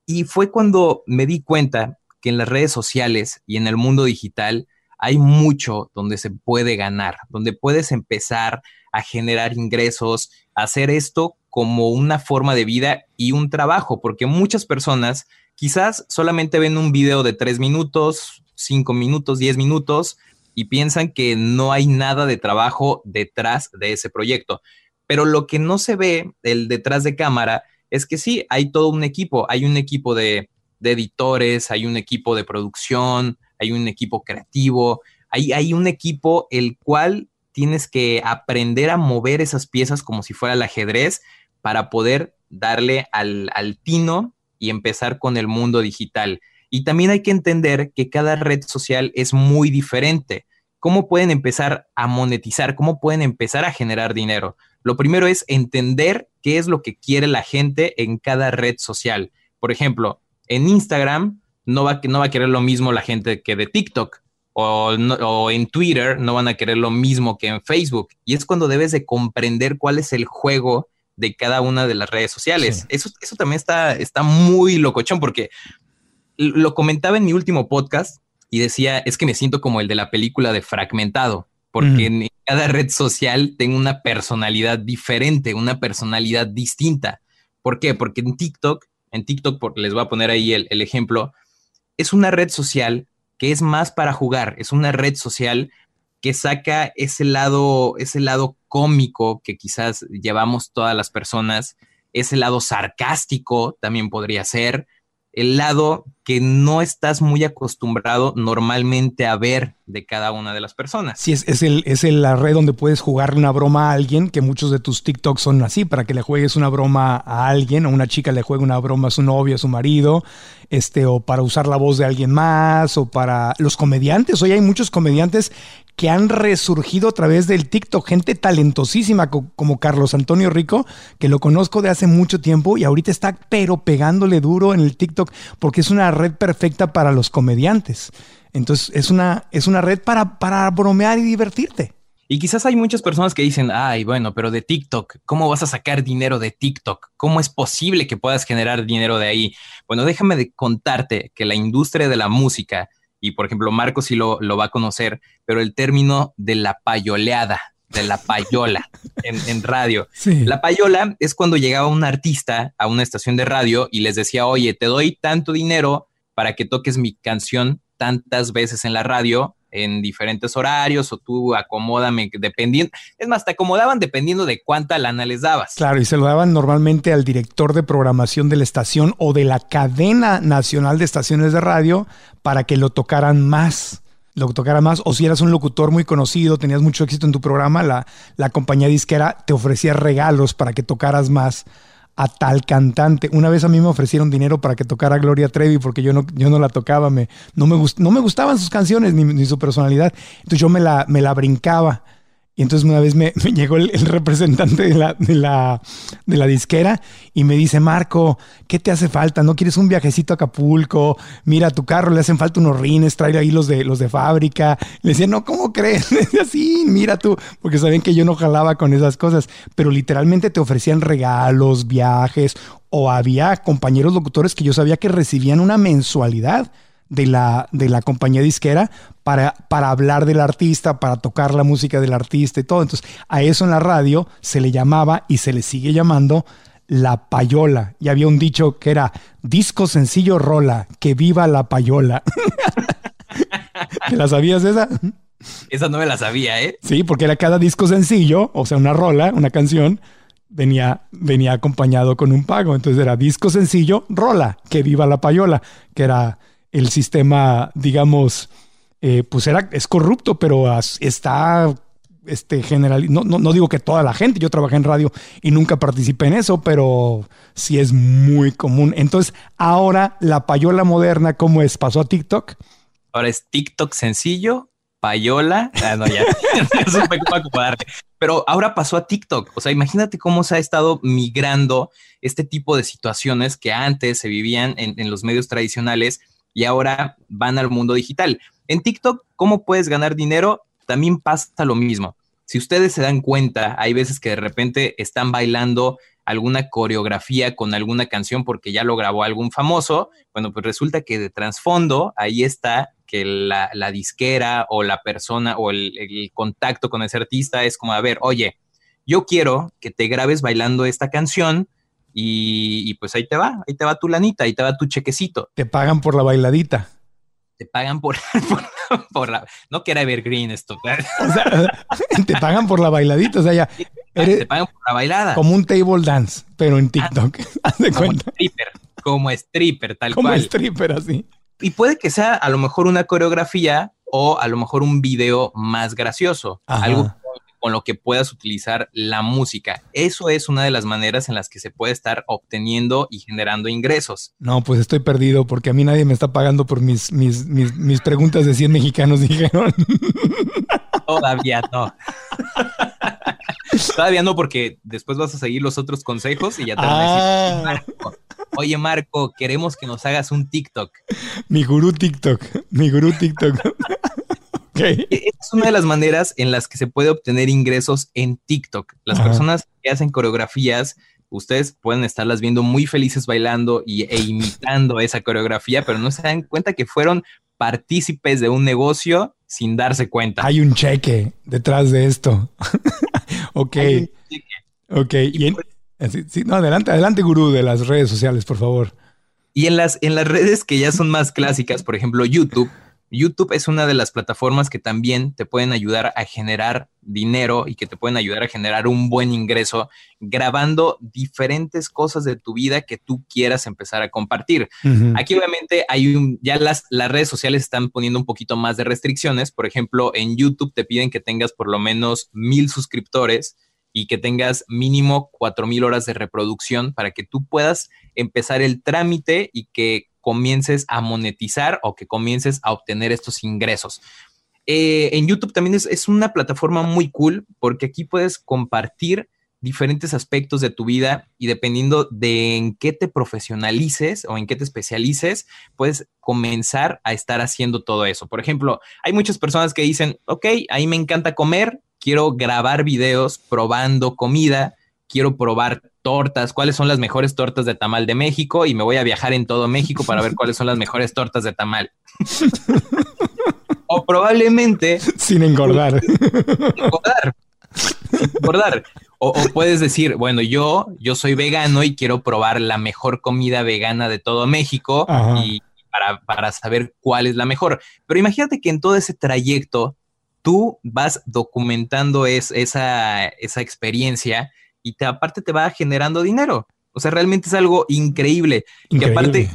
Speaker 6: Y fue cuando me di cuenta que en las redes sociales y en el mundo digital hay mucho donde se puede ganar, donde puedes empezar a generar ingresos, hacer esto como una forma de vida y un trabajo, porque muchas personas quizás solamente ven un video de tres minutos, cinco minutos, diez minutos y piensan que no hay nada de trabajo detrás de ese proyecto. Pero lo que no se ve, el detrás de cámara, es que sí, hay todo un equipo, hay un equipo de, editores, hay un equipo de producción, hay un equipo creativo, hay, un equipo el cual tienes que aprender a mover esas piezas como si fuera el ajedrez para poder darle al tino y empezar con el mundo digital. Y también hay que entender que cada red social es muy diferente. ¿Cómo pueden empezar a monetizar? ¿Cómo pueden empezar a generar dinero? Lo primero es entender qué es lo que quiere la gente en cada red social. Por ejemplo, en Instagram no va, no va a querer lo mismo la gente que de TikTok. O, en Twitter no van a querer lo mismo que en Facebook. Y es cuando debes de comprender cuál es el juego de cada una de las redes sociales. Eso, eso también está, está muy locochón porque lo comentaba en mi último podcast y decía, es que me siento como el de la película de Fragmentado porque en cada red social tengo una personalidad diferente, una personalidad distinta. ¿Por qué? Porque en TikTok, en TikTok, les voy a poner ahí el, ejemplo, es una red social que es más para jugar, es una red social que saca ese lado, ese lado cómico que quizás llevamos todas las personas, ese lado sarcástico también podría ser, el lado que no estás muy acostumbrado normalmente a ver de cada una de las personas.
Speaker 5: Sí, es, es, el, es la red donde puedes jugarle una broma a alguien, que muchos de tus TikToks son así, para que le juegues una broma a alguien, o una chica le juegue una broma a su novio, a su marido, este, o para usar la voz de alguien más, o para los comediantes. Hoy hay muchos comediantes que han resurgido a través del TikTok, gente talentosísima como Carlos Antonio Rico, que lo conozco de hace mucho tiempo y ahorita está pero pegándole duro en el TikTok porque es una red perfecta para los comediantes. Entonces es una, es una red para, para bromear y divertirte.
Speaker 6: Y quizás hay muchas personas que dicen, ay, bueno, pero de TikTok, ¿cómo vas a sacar dinero de TikTok? ¿Cómo es posible que puedas generar dinero de ahí? Bueno, déjame de contarte que la industria de la música y por ejemplo Marco sí lo, va a conocer, pero el término de la payoleada, de la payola en, radio. La payola es cuando llegaba un artista a una estación de radio y les decía, oye, te doy tanto dinero para que toques mi canción tantas veces en la radio en diferentes horarios o tú acomódame dependiendo. Es más, te acomodaban dependiendo de cuánta lana les dabas.
Speaker 5: Claro, y se lo daban normalmente al director de programación de la estación o de la cadena nacional de estaciones de radio para que lo tocaran más lo tocara más, o si eras un locutor muy conocido, tenías mucho éxito en tu programa, la, la compañía disquera te ofrecía regalos para que tocaras más a tal cantante. Una vez a mí me ofrecieron dinero para que tocara Gloria Trevi porque yo no, yo no la tocaba, me, no, me no me gustaban sus canciones ni, ni, su personalidad. Entonces yo me la, me la brincaba. Y entonces una vez me, llegó el, representante de la, de, la, de la, disquera y me dice, Marco, ¿qué te hace falta? ¿No quieres un viajecito a Acapulco? Mira, a tu carro le hacen falta unos rines, trae ahí los de, los de fábrica. Le decía, no, ¿cómo crees? Así, mira tú, porque saben que yo no jalaba con esas cosas, pero literalmente te ofrecían regalos, viajes, o había compañeros locutores que yo sabía que recibían una mensualidad de la, de la compañía disquera para, para hablar del artista, para tocar la música del artista y todo. Entonces, a eso en la radio se le llamaba y se le sigue llamando la payola. Y había un dicho que era disco sencillo rola, que viva la payola. ¿Te la sabías esa?
Speaker 6: Esa no me la sabía, ¿eh?
Speaker 5: Sí, porque era cada disco sencillo, o sea, una rola, una canción, venía, venía acompañado con un pago. Entonces era disco sencillo, rola, que viva la payola, que era el sistema, digamos, eh, pues era, es corrupto, pero está este, general, no, no, digo que toda la gente, yo trabajé en radio y nunca participé en eso, pero sí es muy común. Entonces, ahora la payola moderna, ¿cómo es? ¿Pasó a TikTok?
Speaker 6: Ahora es TikTok sencillo, payola. Ah, no, ya, Pero ahora pasó a TikTok. O sea, imagínate cómo se ha estado migrando este tipo de situaciones que antes se vivían en los medios tradicionales y ahora van al mundo digital. En TikTok, ¿cómo puedes ganar dinero? También pasa lo mismo. Si ustedes se dan cuenta, hay veces que de repente están bailando alguna coreografía con alguna canción porque ya lo grabó algún famoso, bueno, pues resulta que de trasfondo ahí está que la, disquera o la persona o el, el, contacto con ese artista es como, a ver, oye, yo quiero que te grabes bailando esta canción y, pues ahí te va, ahí te va tu lanita, ahí te va tu chequecito.
Speaker 5: Te pagan por la bailadita.
Speaker 6: Te pagan por, por, la... No que era Evergreen esto.
Speaker 5: O sea, te pagan por la bailadita, o sea, ya...
Speaker 6: te pagan por la bailada.
Speaker 5: Como un table dance, pero en TikTok. Haz de
Speaker 6: como
Speaker 5: cuenta.
Speaker 6: Stripper, como stripper, tal
Speaker 5: como
Speaker 6: cual.
Speaker 5: Como stripper, así.
Speaker 6: Y puede que sea a lo mejor una coreografía o a lo mejor un video más gracioso. Algo con lo que puedas utilizar la música. Eso es una de las maneras en las que se puede estar obteniendo y generando ingresos.
Speaker 5: No, pues estoy perdido porque a mí nadie me está pagando por mis, mis, mis, preguntas de 100 mexicanos, dijeron.
Speaker 6: Todavía no. Todavía no, porque después vas a seguir los otros consejos y ya te van a decir, ah. Marco, oye Marco, queremos que nos hagas un TikTok.
Speaker 5: Mi gurú TikTok, mi gurú TikTok.
Speaker 6: E-, es una de las maneras en las que se puede obtener ingresos en TikTok. Las personas que hacen coreografías, ustedes pueden estarlas viendo muy felices bailando y, e imitando esa coreografía, pero no se dan cuenta que fueron partícipes de un negocio sin darse cuenta.
Speaker 5: Hay un cheque detrás de esto. ok. Ok. Y no, adelante, adelante, gurú de las redes sociales, por favor.
Speaker 6: Y en las, en las redes que ya son más clásicas, por ejemplo, YouTube, YouTube es una de las plataformas que también te pueden ayudar a generar dinero y que te pueden ayudar a generar un buen ingreso grabando diferentes cosas de tu vida que tú quieras empezar a compartir. Aquí obviamente hay un, ya las, las redes sociales están poniendo un poquito más de restricciones. Por ejemplo, en YouTube te piden que tengas por lo menos mil suscriptores y que tengas mínimo cuatro mil horas de reproducción para que tú puedas empezar el trámite y que comiences a monetizar o que comiences a obtener estos ingresos. Eh, en YouTube también es, una plataforma muy cool porque aquí puedes compartir diferentes aspectos de tu vida y dependiendo de en qué te profesionalices o en qué te especialices, puedes comenzar a estar haciendo todo eso. Por ejemplo, hay muchas personas que dicen, ok, ahí me encanta comer, quiero grabar videos probando comida, quiero probar tortas, cuáles son las mejores tortas de tamal de México y me voy a viajar en todo México para ver cuáles son las mejores tortas de tamal. o probablemente...
Speaker 5: Sin engordar.
Speaker 6: Sin engordar. Engordar. O, puedes decir, bueno, yo, yo soy vegano y quiero probar la mejor comida vegana de todo México y para, saber cuál es la mejor. Pero imagínate que en todo ese trayecto tú vas documentando esa, esa experiencia y te, aparte te va generando dinero. O sea, realmente es algo increíble. Y aparte,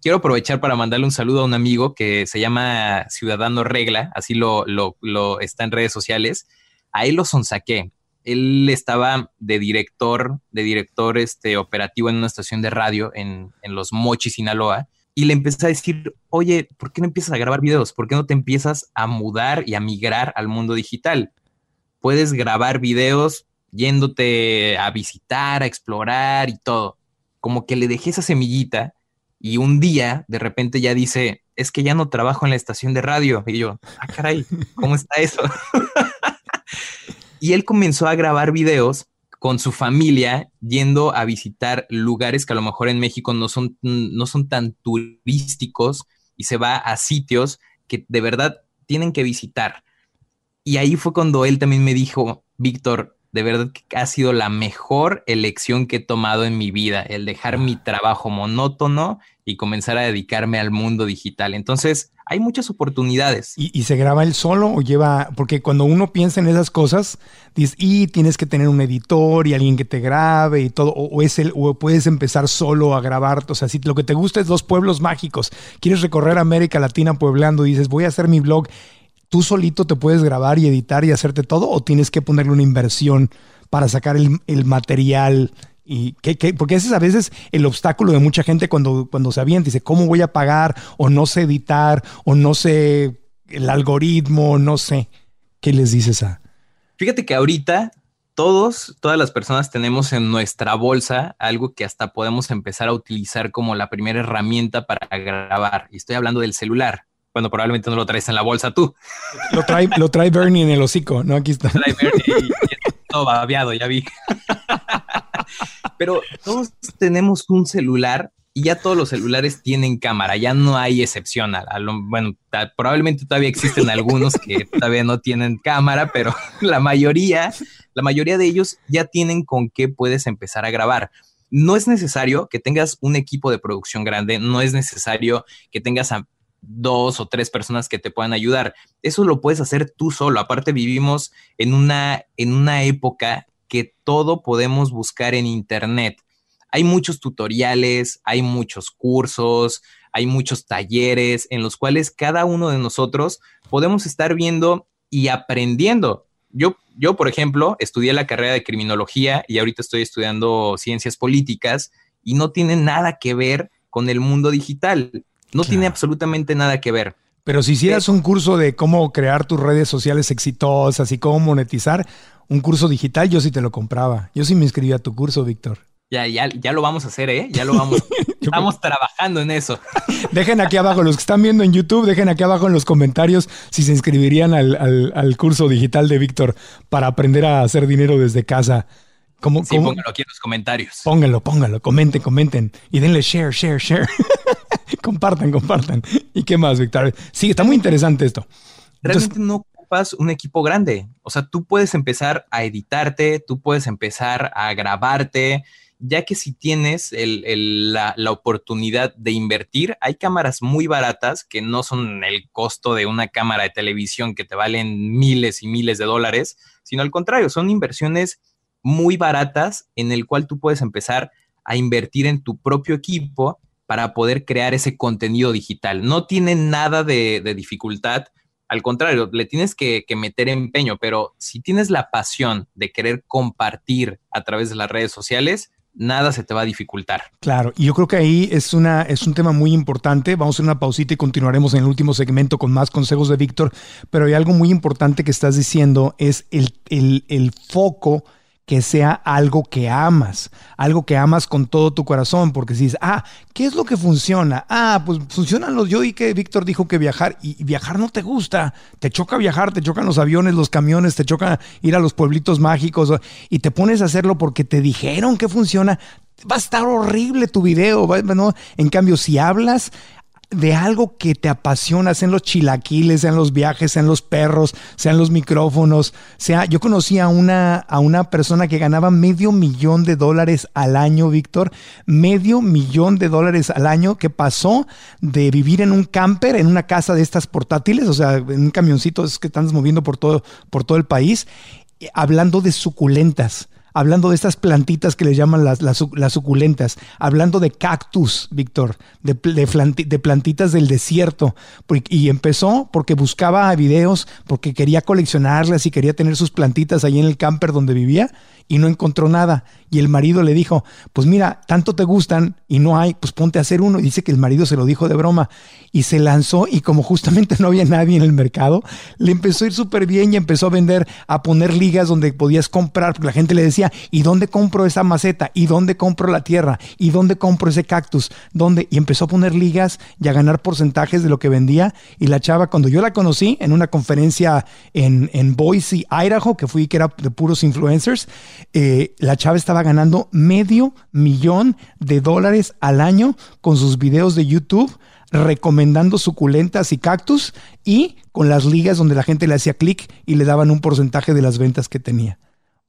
Speaker 6: quiero aprovechar para mandarle un saludo a un amigo que se llama Ciudadano Regla, así lo, lo, está en redes sociales. A él lo sonsaqué. Él estaba de director, de director este, operativo en una estación de radio en, Los Mochis, Sinaloa. Y le empecé a decir, oye, ¿por qué no empiezas a grabar videos? ¿Por qué no te empiezas a mudar y a migrar al mundo digital? Puedes grabar videos yéndote a visitar, a explorar y todo. Como que le dejé esa semillita y un día de repente ya dice, es que ya no trabajo en la estación de radio. Y yo, ah, caray, ¿cómo está eso? y él comenzó a grabar videos con su familia yendo a visitar lugares que a lo mejor en México no son, no son tan turísticos y se va a sitios que de verdad tienen que visitar. Y ahí fue cuando él también me dijo, Víctor, de verdad que ha sido la mejor elección que he tomado en mi vida, el dejar mi trabajo monótono y comenzar a dedicarme al mundo digital. Entonces, hay muchas oportunidades.
Speaker 5: ¿Y, se graba él solo o lleva? Porque cuando uno piensa en esas cosas, dices, y tienes que tener un editor y alguien que te grabe y todo, o, es el, o puedes empezar solo a grabar. O sea, si lo que te gusta es dos pueblos mágicos, quieres recorrer América Latina pueblando y dices, voy a hacer mi blog ¿tú solito te puedes grabar y editar y hacerte todo o tienes que ponerle una inversión para sacar el, material? Y que, porque ese es a veces el obstáculo de mucha gente cuando, cuando se avienta y dice, ¿cómo voy a pagar? O no sé editar, o no sé el algoritmo, no sé. ¿Qué les dices a?
Speaker 6: Fíjate que ahorita todos, todas las personas tenemos en nuestra bolsa algo que hasta podemos empezar a utilizar como la primera herramienta para grabar. Y estoy hablando del celular. Bueno, probablemente no lo traes en la bolsa tú.
Speaker 5: Lo trae, lo trae Bernie en el hocico, ¿no? Aquí está. Lo trae Bernie
Speaker 6: y, todo babeado, ya vi. Pero todos tenemos un celular y ya todos los celulares tienen cámara, ya no hay excepción. A, bueno, probablemente todavía existen algunos que todavía no tienen cámara, pero la mayoría, la mayoría de ellos ya tienen con qué puedes empezar a grabar. No es necesario que tengas un equipo de producción grande, no es necesario que tengas a dos o tres personas que te puedan ayudar. Eso lo puedes hacer tú solo. Aparte vivimos en una, en una época que todo podemos buscar en internet hay muchos tutoriales, hay muchos cursos, hay muchos talleres en los cuales cada uno de nosotros podemos estar viendo y aprendiendo. Yo, yo, por ejemplo, estudié la carrera de criminología y ahorita estoy estudiando ciencias políticas y no tiene nada que ver con el mundo digital. No tiene absolutamente nada que ver.
Speaker 5: Pero si hicieras un curso de cómo crear tus redes sociales exitosas y cómo monetizar, un curso digital, yo sí te lo compraba. Yo sí me inscribí a tu curso, Víctor.
Speaker 6: Ya, ya, ya lo vamos a hacer, ¿eh? Ya lo vamos. Estamos trabajando en eso.
Speaker 5: Dejen aquí abajo, los que están viendo en YouTube, dejen aquí abajo en los comentarios si se inscribirían al, curso digital de Víctor para aprender a hacer dinero desde casa.
Speaker 6: ¿Cómo, sí, pónganlo aquí en los comentarios.
Speaker 5: Pónganlo, pónganlo, comenten, comenten y denle share, share, share. compartan, compartan. ¿Y qué más, Víctor? Sí, está muy interesante esto.
Speaker 6: Realmente no ocupas un equipo grande. O sea, tú puedes empezar a editarte, tú puedes empezar a grabarte ya que si tienes la, oportunidad de invertir, hay cámaras muy baratas que no son el costo de una cámara de televisión que te valen miles y miles de dólares, sino al contrario, son inversiones muy baratas en el cual tú puedes empezar a invertir en tu propio equipo para poder crear ese contenido digital. No tiene nada de, dificultad, al contrario, le tienes que, meter empeño, pero si tienes la pasión de querer compartir a través de las redes sociales, nada se te va a dificultar.
Speaker 5: Claro, y yo creo que ahí es, una, es un tema muy importante. Vamos a hacer una pausita y continuaremos en el último segmento con más consejos de Víctor, pero hay algo muy importante que estás diciendo, es el, el, el foco que sea algo que amas, algo que amas con todo tu corazón, porque si dices, ah, ¿qué es lo que funciona? Ah, pues funcionan los, yo y que Víctor dijo que viajar, y viajar no te gusta, te choca viajar, te chocan los aviones, los camiones, te choca ir a los pueblitos mágicos, y te pones a hacerlo porque te dijeron que funciona, va a estar horrible tu video, ¿no? En cambio, si hablas de algo que te apasiona, sean los chilaquiles, sean los viajes, sean los perros, sean los micrófonos, sea, yo conocí a una, a una persona que ganaba medio millón de dólares al año, Víctor, medio millón de dólares al año, que pasó de vivir en un camper, en una casa de estas portátiles, o sea, en un camioncito que están moviendo por todo, por todo el país, hablando de suculentas hablando de estas plantitas que le llaman las, las, suculentas, hablando de cactus, Víctor, de, de, plantitas del desierto. Y empezó porque buscaba videos, porque quería coleccionarlas y quería tener sus plantitas ahí en el camper donde vivía y no encontró nada. Y el marido le dijo, pues mira, tanto te gustan y no hay, pues ponte a hacer uno. Y dice que el marido se lo dijo de broma y se lanzó y como justamente no había nadie en el mercado, le empezó a ir súper bien y empezó a vender, a poner ligas donde podías comprar, porque la gente le decía, ¿y dónde compro esa maceta? ¿Y dónde compro la tierra? ¿Y dónde compro ese cactus? ¿Dónde? Y empezó a poner ligas y a ganar porcentajes de lo que vendía. Y la chava, cuando yo la conocí en una conferencia en, en Boise, Idaho, que fui que era de puros influencers, eh, la chava estaba ganando medio millón de dólares al año con sus videos de YouTube recomendando suculentas y cactus y con las ligas donde la gente le hacía clic y le daban un porcentaje de las ventas que tenía.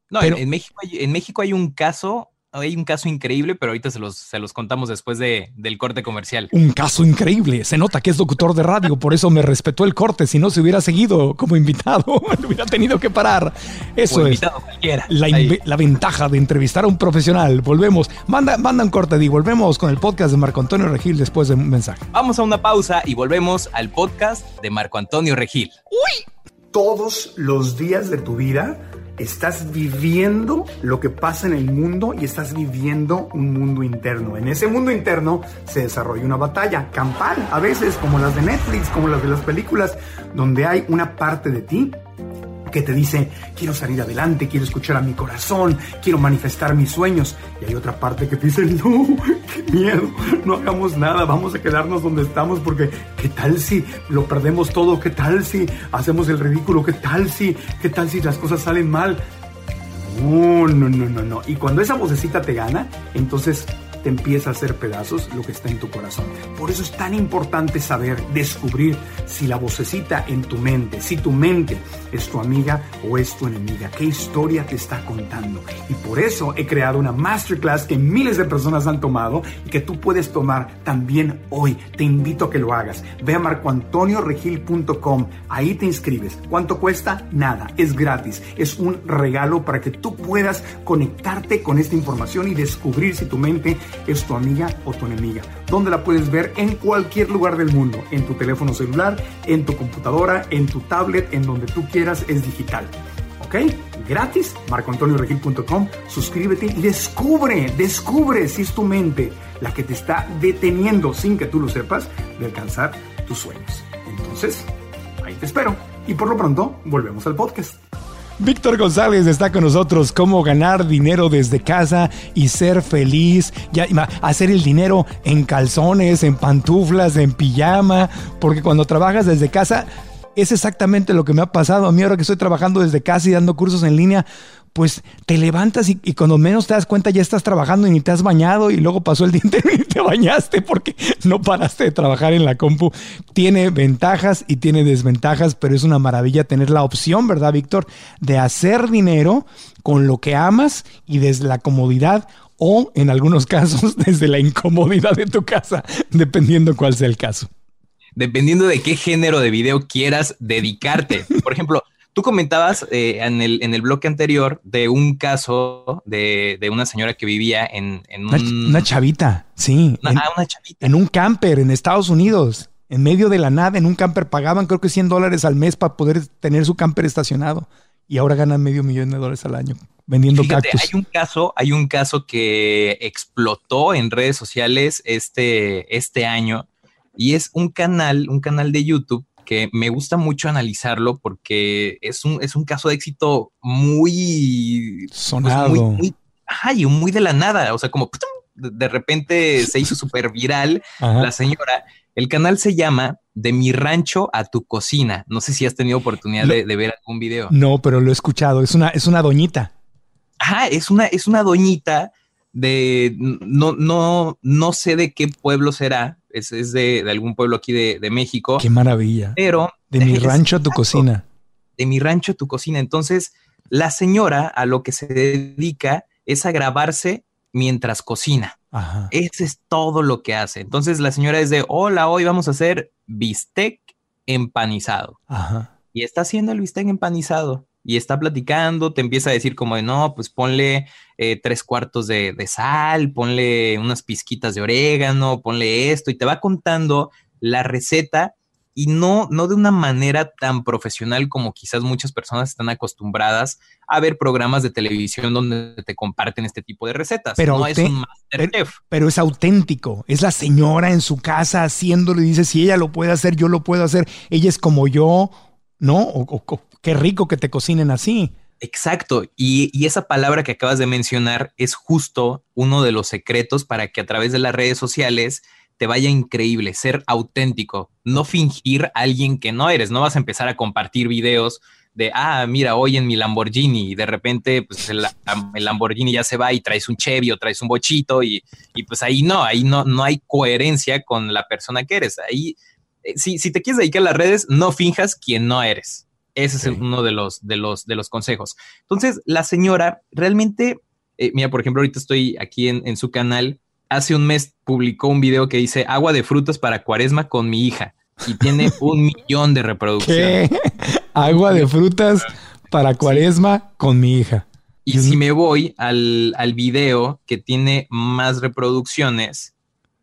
Speaker 6: No, en, México en México hay un caso hay un caso increíble, pero ahorita se los, se los contamos después de, del corte comercial.
Speaker 5: Un caso increíble. Se nota que es locutor de radio, por eso me respetó el corte. Si no se hubiera seguido como invitado, me hubiera tenido que parar. Eso es la, la, ventaja de entrevistar a un profesional. Volvemos. Manda, manda un corte y volvemos con el podcast de Marco Antonio Regil después de un mensaje.
Speaker 6: Vamos a una pausa y volvemos al podcast de Marco Antonio Regil.
Speaker 3: ¡Uy! Todos los días de tu vida estás viviendo lo que pasa en el mundo y estás viviendo un mundo interno. En ese mundo interno se desarrolla una batalla campal, a veces como las de Netflix, como las de las películas, donde hay una parte de ti que te dice, quiero salir adelante, quiero escuchar a mi corazón, quiero manifestar mis sueños. Y hay otra parte que te dice, no, qué miedo, no hagamos nada, vamos a quedarnos donde estamos porque ¿qué tal si lo perdemos todo? ¿Qué tal si hacemos el ridículo? ¿Qué tal si, qué tal si las cosas salen mal? No, no, no, no, no. Y cuando esa vocecita te gana, entonces te empieza a hacer pedazos lo que está en tu corazón. Por eso es tan importante saber, descubrir si la vocecita en tu mente, si tu mente es tu amiga o es tu enemiga, qué historia te está contando. Y por eso he creado una masterclass que miles de personas han tomado y que tú puedes tomar también hoy. Te invito a que lo hagas. Ve a marcoantonioregil.com, ahí te inscribes. ¿Cuánto cuesta? Nada, es gratis. Es un regalo para que tú puedas conectarte con esta información y descubrir si tu mente es tu amiga o tu enemiga. ¿Dónde la puedes ver? En cualquier lugar del mundo, en tu teléfono celular, en tu computadora, en tu tablet, en donde tú quieras, es digital. ¿Ok? Gratis, marcoantonioregil.com, suscríbete y descubre, descubre si es tu mente la que te está deteniendo sin que tú lo sepas de alcanzar tus sueños. Entonces, ahí te espero. Y por lo pronto, volvemos al podcast.
Speaker 5: Víctor González está con nosotros. Cómo ganar dinero desde casa y ser feliz. Ya, hacer el dinero en calzones, en pantuflas, en pijama. Porque cuando trabajas desde casa, es exactamente lo que me ha pasado. A mí ahora que estoy trabajando desde casa y dando cursos en línea, pues te levantas y, cuando menos te das cuenta ya estás trabajando y ni te has bañado y luego pasó el día entero y te bañaste porque no paraste de trabajar en la compu. Tiene ventajas y tiene desventajas, pero es una maravilla tener la opción, ¿verdad, Víctor? De hacer dinero con lo que amas y desde la comodidad o en algunos casos desde la incomodidad de tu casa, dependiendo cuál sea el caso.
Speaker 6: Dependiendo de qué género de video quieras dedicarte. Por ejemplo, Tú comentabas eh, en, el, en el bloque anterior de un caso de, una señora que vivía en,
Speaker 5: una, chavita, sí.
Speaker 6: en, ah, una chavita.
Speaker 5: En un camper en Estados Unidos. En medio de la nada, en un camper pagaban creo que 100 dólares al mes para poder tener su camper estacionado. Y ahora ganan medio millón de dólares al año vendiendo cactus.
Speaker 6: Hay un caso, hay un caso que explotó en redes sociales este, este año y es un canal, un canal de YouTube que me gusta mucho analizarlo porque es un, es un caso de éxito muy
Speaker 5: pues, sonado. muy,
Speaker 6: ay, muy de la nada. O sea, como de repente se hizo súper viral la señora. El canal se llama De mi rancho a tu cocina. No sé si has tenido oportunidad de, ver algún video.
Speaker 5: No, pero lo he escuchado. Es una, es una doñita.
Speaker 6: Ajá, es una, es una doñita de no, no, no sé de qué pueblo será, es, de, algún pueblo aquí de, México.
Speaker 5: Qué maravilla.
Speaker 6: Pero.
Speaker 5: De mi rancho a tu cocina.
Speaker 6: De mi rancho a tu cocina. Entonces, la señora a lo que se dedica es a grabarse mientras cocina. Ajá. Ese es todo lo que hace. Entonces, la señora es de: Hola, hoy vamos a hacer bistec empanizado. Ajá. Y está haciendo el bistec empanizado y está platicando, te empieza a decir como de, no, pues ponle eh, tres cuartos de, sal, ponle unas pizquitas de orégano, ponle esto y te va contando la receta y no, no de una manera tan profesional como quizás muchas personas están acostumbradas a ver programas de televisión donde te comparten este tipo de recetas.
Speaker 5: Pero no es un Pero, es auténtico. Es la señora en su casa haciéndolo y dice, si ella lo puede hacer, yo lo puedo hacer. Ella es como yo, ¿no? o, qué rico que te cocinen así.
Speaker 6: Exacto. Y, esa palabra que acabas de mencionar es justo uno de los secretos para que a través de las redes sociales te vaya increíble, ser auténtico, no fingir a alguien que no eres. No vas a empezar a compartir videos de, ah, mira, hoy en mi Lamborghini y de repente pues el, Lamborghini ya se va y traes un Chevy o traes un bochito y, pues ahí no, ahí no, no hay coherencia con la persona que eres. Ahí, eh, si, si te quieres dedicar a las redes, no finjas quien no eres. Ese es uno de los, de, los, de los consejos. Entonces, la señora realmente, eh, mira, por ejemplo, ahorita estoy aquí en, su canal. Hace un mes publicó un video que dice agua de frutas para cuaresma con mi hija y tiene un millón de reproducciones.
Speaker 5: Agua de frutas para cuaresma con mi hija.
Speaker 6: Y si me voy al, al video que tiene más reproducciones,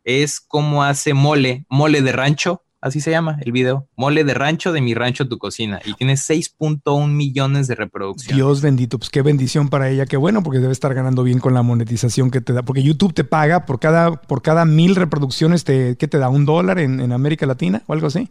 Speaker 6: es cómo hace mole, mole de rancho así se llama el video. Mole de rancho de mi rancho tu cocina. Y tiene 6.1 millones de reproducciones.
Speaker 5: Dios bendito, pues qué bendición para ella, qué bueno, porque debe estar ganando bien con la monetización que te da. Porque YouTube te paga por cada, por cada mil reproducciones, te, ¿qué te da? ¿Un dólar en, América Latina o algo así?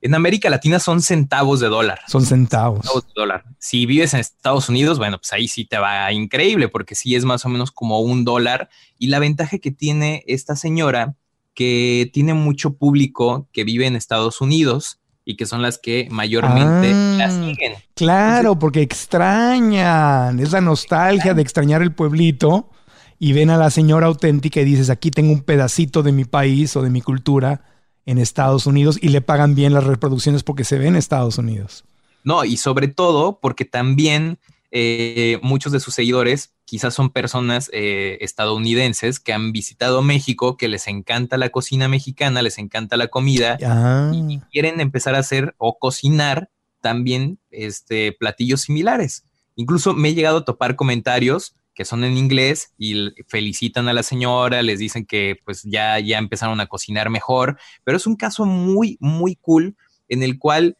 Speaker 6: En América Latina son centavos de dólar.
Speaker 5: Son centavos.
Speaker 6: centavos de dólar. Si vives en Estados Unidos, bueno, pues ahí sí te va increíble, porque sí es más o menos como un dólar. Y la ventaja que tiene esta señora que tiene mucho público que vive en Estados Unidos y que son las que mayormente la ah, siguen.
Speaker 5: Claro, porque extrañan, es la nostalgia de extrañar el pueblito y ven a la señora auténtica y dices, aquí tengo un pedacito de mi país o de mi cultura en Estados Unidos y le pagan bien las reproducciones porque se ve en Estados Unidos.
Speaker 6: No, y sobre todo porque también eh, muchos de sus seguidores quizás son personas eh, estadounidenses que han visitado México, que les encanta la cocina mexicana, les encanta la comida
Speaker 5: Ah.
Speaker 6: y quieren empezar a hacer o cocinar también este, platillos similares. Incluso me he llegado a topar comentarios que son en inglés y felicitan a la señora, les dicen que pues ya, ya empezaron a cocinar mejor, pero es un caso muy, muy cool en el cual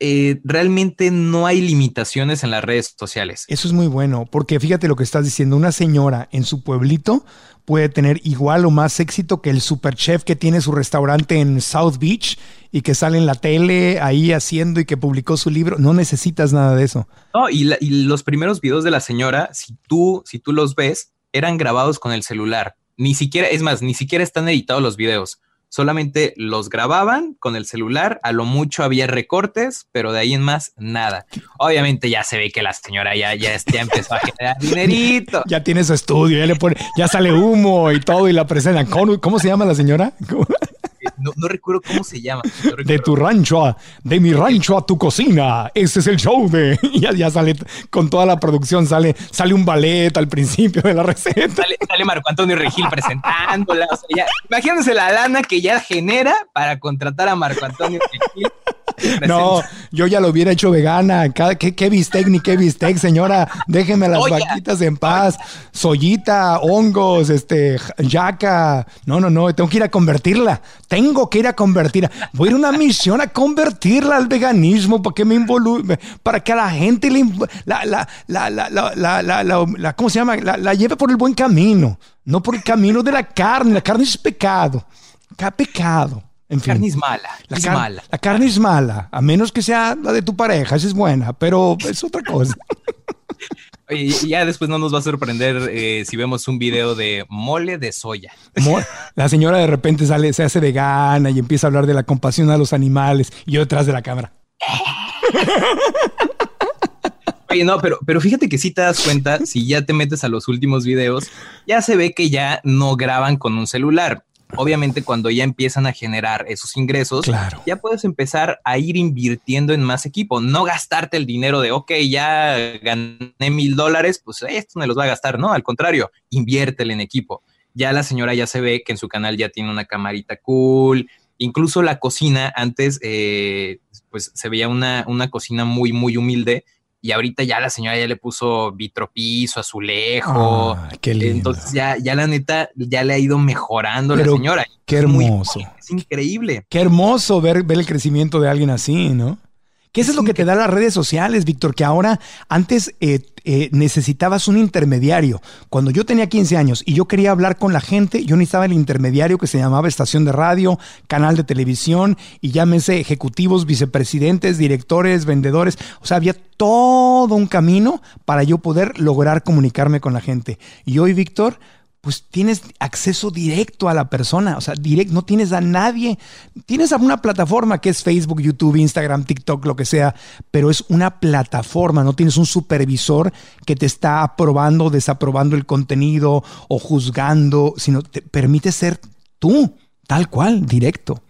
Speaker 6: eh, realmente no hay limitaciones en las redes sociales.
Speaker 5: Eso es muy bueno, porque fíjate lo que estás diciendo, una señora en su pueblito puede tener igual o más éxito que el super chef que tiene su restaurante en South Beach y que sale en la tele ahí haciendo y que publicó su libro. No necesitas nada de eso.
Speaker 6: No, y, la- y los primeros videos de la señora, si tú, si tú los ves, eran grabados con el celular. Ni siquiera, es más, ni siquiera están editados los videos. Solamente los grababan con el celular. A lo mucho había recortes, pero de ahí en más, nada. Obviamente ya se ve que la señora ya, ya, ya empezó a generar dinerito.
Speaker 5: Ya tiene su estudio, ya le pone, ya sale humo y todo y la presentan. ¿Cómo, cómo se llama la señora?
Speaker 6: No, no recuerdo cómo se llama. no
Speaker 5: De tu rancho a, de mi rancho a tu cocina. Ese es el show de. Ya, ya sale con toda la producción, sale, sale un ballet al principio de la receta.
Speaker 6: Sale, sale Marco Antonio Regil presentándola. o sea, ya- imagínense la lana que ya genera para contratar a Marco Antonio Regil.
Speaker 5: No, yo ya lo hubiera hecho vegana. Cada, ¿qué, qué bistec ni qué bistec, señora? Déjeme las
Speaker 6: Soya.
Speaker 5: vaquitas en paz. Soyita, hongos, este, yaca. No, no, no, tengo que ir a convertirla. Tengo que ir a convertirla. Voy a ir a una misión a convertirla al veganismo para que me involucre, para que a la gente le, la, la, la, la, ¿cómo se llama? La, la lleve por el buen camino, no por el camino de la carne. La carne es pecado. Ca- Pecado. En fin.
Speaker 6: Carne es mala.
Speaker 5: La,
Speaker 6: es
Speaker 5: car-
Speaker 6: mala.
Speaker 5: la carne es mala, a menos que sea la de tu pareja, esa es buena, pero es otra cosa.
Speaker 6: Y ya después no nos va a sorprender eh, si vemos un video de mole de soya.
Speaker 5: La señora de repente sale, se hace vegana y empieza a hablar de la compasión a los animales y yo detrás de la cámara.
Speaker 6: Oye, no, pero, pero fíjate que si te das cuenta, si ya te metes a los últimos videos, ya se ve que ya no graban con un celular. Obviamente cuando ya empiezan a generar esos ingresos,
Speaker 5: Claro.
Speaker 6: ya puedes empezar a ir invirtiendo en más equipo, no gastarte el dinero de, ok, ya gané mil dólares, pues esto me los va a gastar, no, al contrario, inviértele en equipo. Ya la señora ya se ve que en su canal ya tiene una camarita cool, incluso la cocina, antes eh, pues se veía una, una cocina muy, muy humilde y ahorita ya la señora ya le puso vitropiso, azulejo.
Speaker 5: Ah, qué lindo.
Speaker 6: Entonces ya, ya la neta, ya le ha ido mejorando
Speaker 5: Pero
Speaker 6: la señora.
Speaker 5: qué
Speaker 6: Es muy
Speaker 5: hermoso.
Speaker 6: bonito, es increíble.
Speaker 5: Qué hermoso ver, ver el crecimiento de alguien así, ¿no? Eso es lo que te da las redes sociales, Víctor, que ahora antes eh, eh, necesitabas un intermediario. Cuando yo tenía 15 años y yo quería hablar con la gente, yo necesitaba el intermediario que se llamaba estación de radio, canal de televisión y llámese ejecutivos, vicepresidentes, directores, vendedores. O sea, había todo un camino para yo poder lograr comunicarme con la gente. Y hoy, Víctor, pues tienes acceso directo a la persona, o sea, directo, no tienes a nadie. Tienes alguna plataforma que es Facebook, YouTube, Instagram, TikTok, lo que sea, pero es una plataforma, no tienes un supervisor que te está aprobando desaprobando el contenido o juzgando, sino te permite ser tú, tal cual, directo.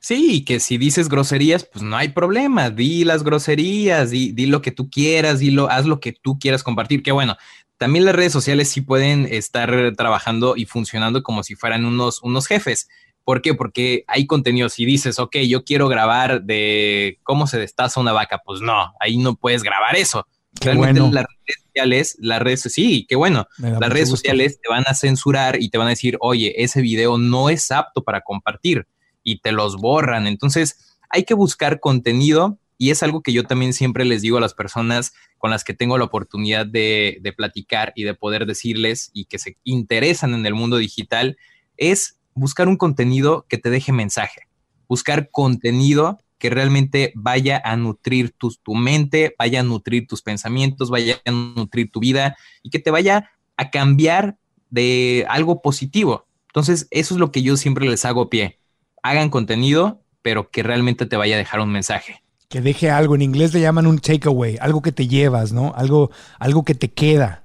Speaker 6: Sí, que si dices groserías, pues no hay problema. Di las groserías, di, di lo que tú quieras, di lo, haz lo que tú quieras compartir. Que bueno, también las redes sociales sí pueden estar trabajando y funcionando como si fueran unos, unos jefes. ¿Por qué? Porque hay contenido. Si dices, ok, yo quiero grabar de cómo se destaza una vaca, pues no, ahí no puedes grabar eso.
Speaker 5: Qué
Speaker 6: Realmente
Speaker 5: bueno.
Speaker 6: las redes sociales, las redes, sí, qué bueno. Las redes
Speaker 5: gusto.
Speaker 6: sociales te van a censurar y te van a decir, oye, ese video no es apto para compartir y te los borran. Entonces, hay que buscar contenido y es algo que yo también siempre les digo a las personas con las que tengo la oportunidad de, platicar y de poder decirles y que se interesan en el mundo digital, es buscar un contenido que te deje mensaje, buscar contenido que realmente vaya a nutrir tu, tu mente, vaya a nutrir tus pensamientos, vaya a nutrir tu vida y que te vaya a cambiar de algo positivo. Entonces, eso es lo que yo siempre les hago pie. Hagan contenido, pero que realmente te vaya a dejar un mensaje.
Speaker 5: Que deje algo, en inglés le llaman un takeaway, algo que te llevas, ¿no? Algo, algo que te queda.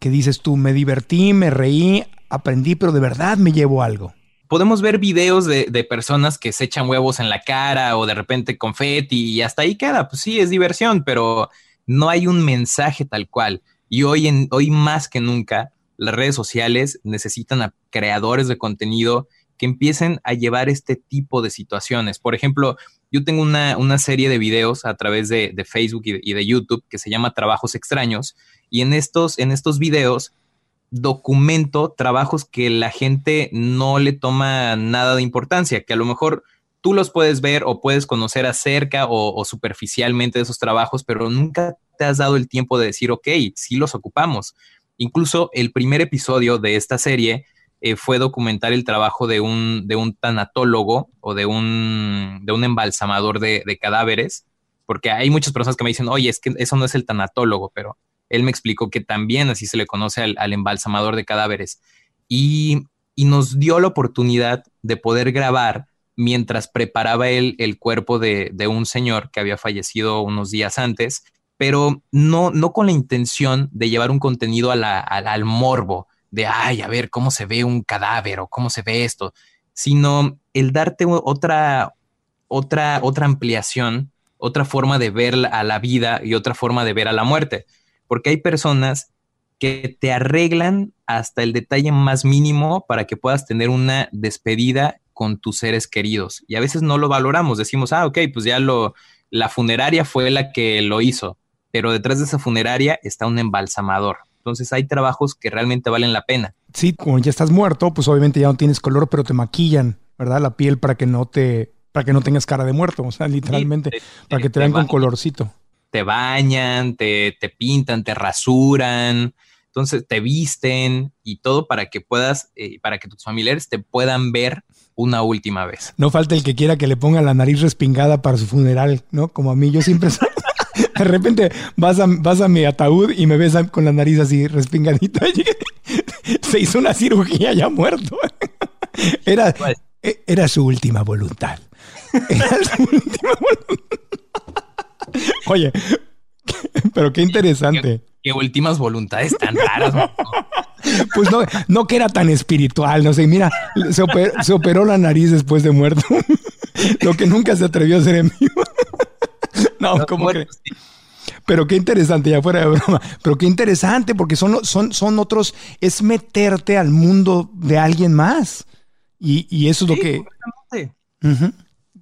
Speaker 5: que dices tú, me divertí, me reí, aprendí, pero de verdad me llevo algo?
Speaker 6: Podemos ver videos de, de personas que se echan huevos en la cara o de repente confeti y hasta ahí queda. Pues sí, es diversión, pero no hay un mensaje tal cual. Y hoy, en, hoy más que nunca, las redes sociales necesitan a creadores de contenido que empiecen a llevar este tipo de situaciones. Por ejemplo, yo tengo una, una serie de videos a través de, de Facebook y de, YouTube que se llama Trabajos Extraños. Y en estos, en estos videos documento trabajos que la gente no le toma nada de importancia, que a lo mejor tú los puedes ver o puedes conocer acerca o, o superficialmente de esos trabajos, pero nunca te has dado el tiempo de decir, ok, sí los ocupamos. Incluso el primer episodio de esta serie eh, fue documentar el trabajo de un, de un tanatólogo o de un, de un embalsamador de, cadáveres, porque hay muchas personas que me dicen, oye, es que eso no es el tanatólogo, pero él me explicó que también así se le conoce al, al embalsamador de cadáveres. Y, y, nos dio la oportunidad de poder grabar mientras preparaba él el cuerpo de, de un señor que había fallecido unos días antes pero no, no con la intención de llevar un contenido a la, al morbo, de, ay, a ver cómo se ve un cadáver o cómo se ve esto, sino el darte otra, otra, otra ampliación, otra forma de ver a la vida y otra forma de ver a la muerte. Porque hay personas que te arreglan hasta el detalle más mínimo para que puedas tener una despedida con tus seres queridos. Y a veces no lo valoramos, decimos, ah, ok, pues ya lo, la funeraria fue la que lo hizo pero detrás de esa funeraria está un embalsamador. Entonces hay trabajos que realmente valen la pena.
Speaker 5: Sí, cuando ya estás muerto, pues obviamente ya no tienes color, pero te maquillan, ¿verdad? La piel para que no te, para que no tengas cara de muerto, o sea, literalmente, sí, te, para que te, te vean con colorcito.
Speaker 6: Te bañan, te, te pintan, te rasuran, entonces te visten y todo para que puedas, eh, para que tus familiares te puedan ver una última vez.
Speaker 5: No falta el que quiera que le ponga la nariz respingada para su funeral, ¿no? Como a mí, yo siempre de repente vas a, vas a mi ataúd y me ves con la nariz así respingadita. Se hizo una cirugía ya muerto. Era, era su última voluntad. Era su última voluntad. Oye, pero qué interesante.
Speaker 6: ¿Qué, qué últimas voluntades tan raras.
Speaker 5: Pues no, no que era tan espiritual, no sé, mira, se operó, se operó la nariz después de muerto. Lo que nunca se atrevió a hacer en vivo. No, no ¿cómo que? Sí. Pero qué interesante, ya fuera de broma. Pero qué interesante, porque son, son, son otros, es meterte al mundo de alguien más. Y, y eso es lo que.
Speaker 6: Uh -huh.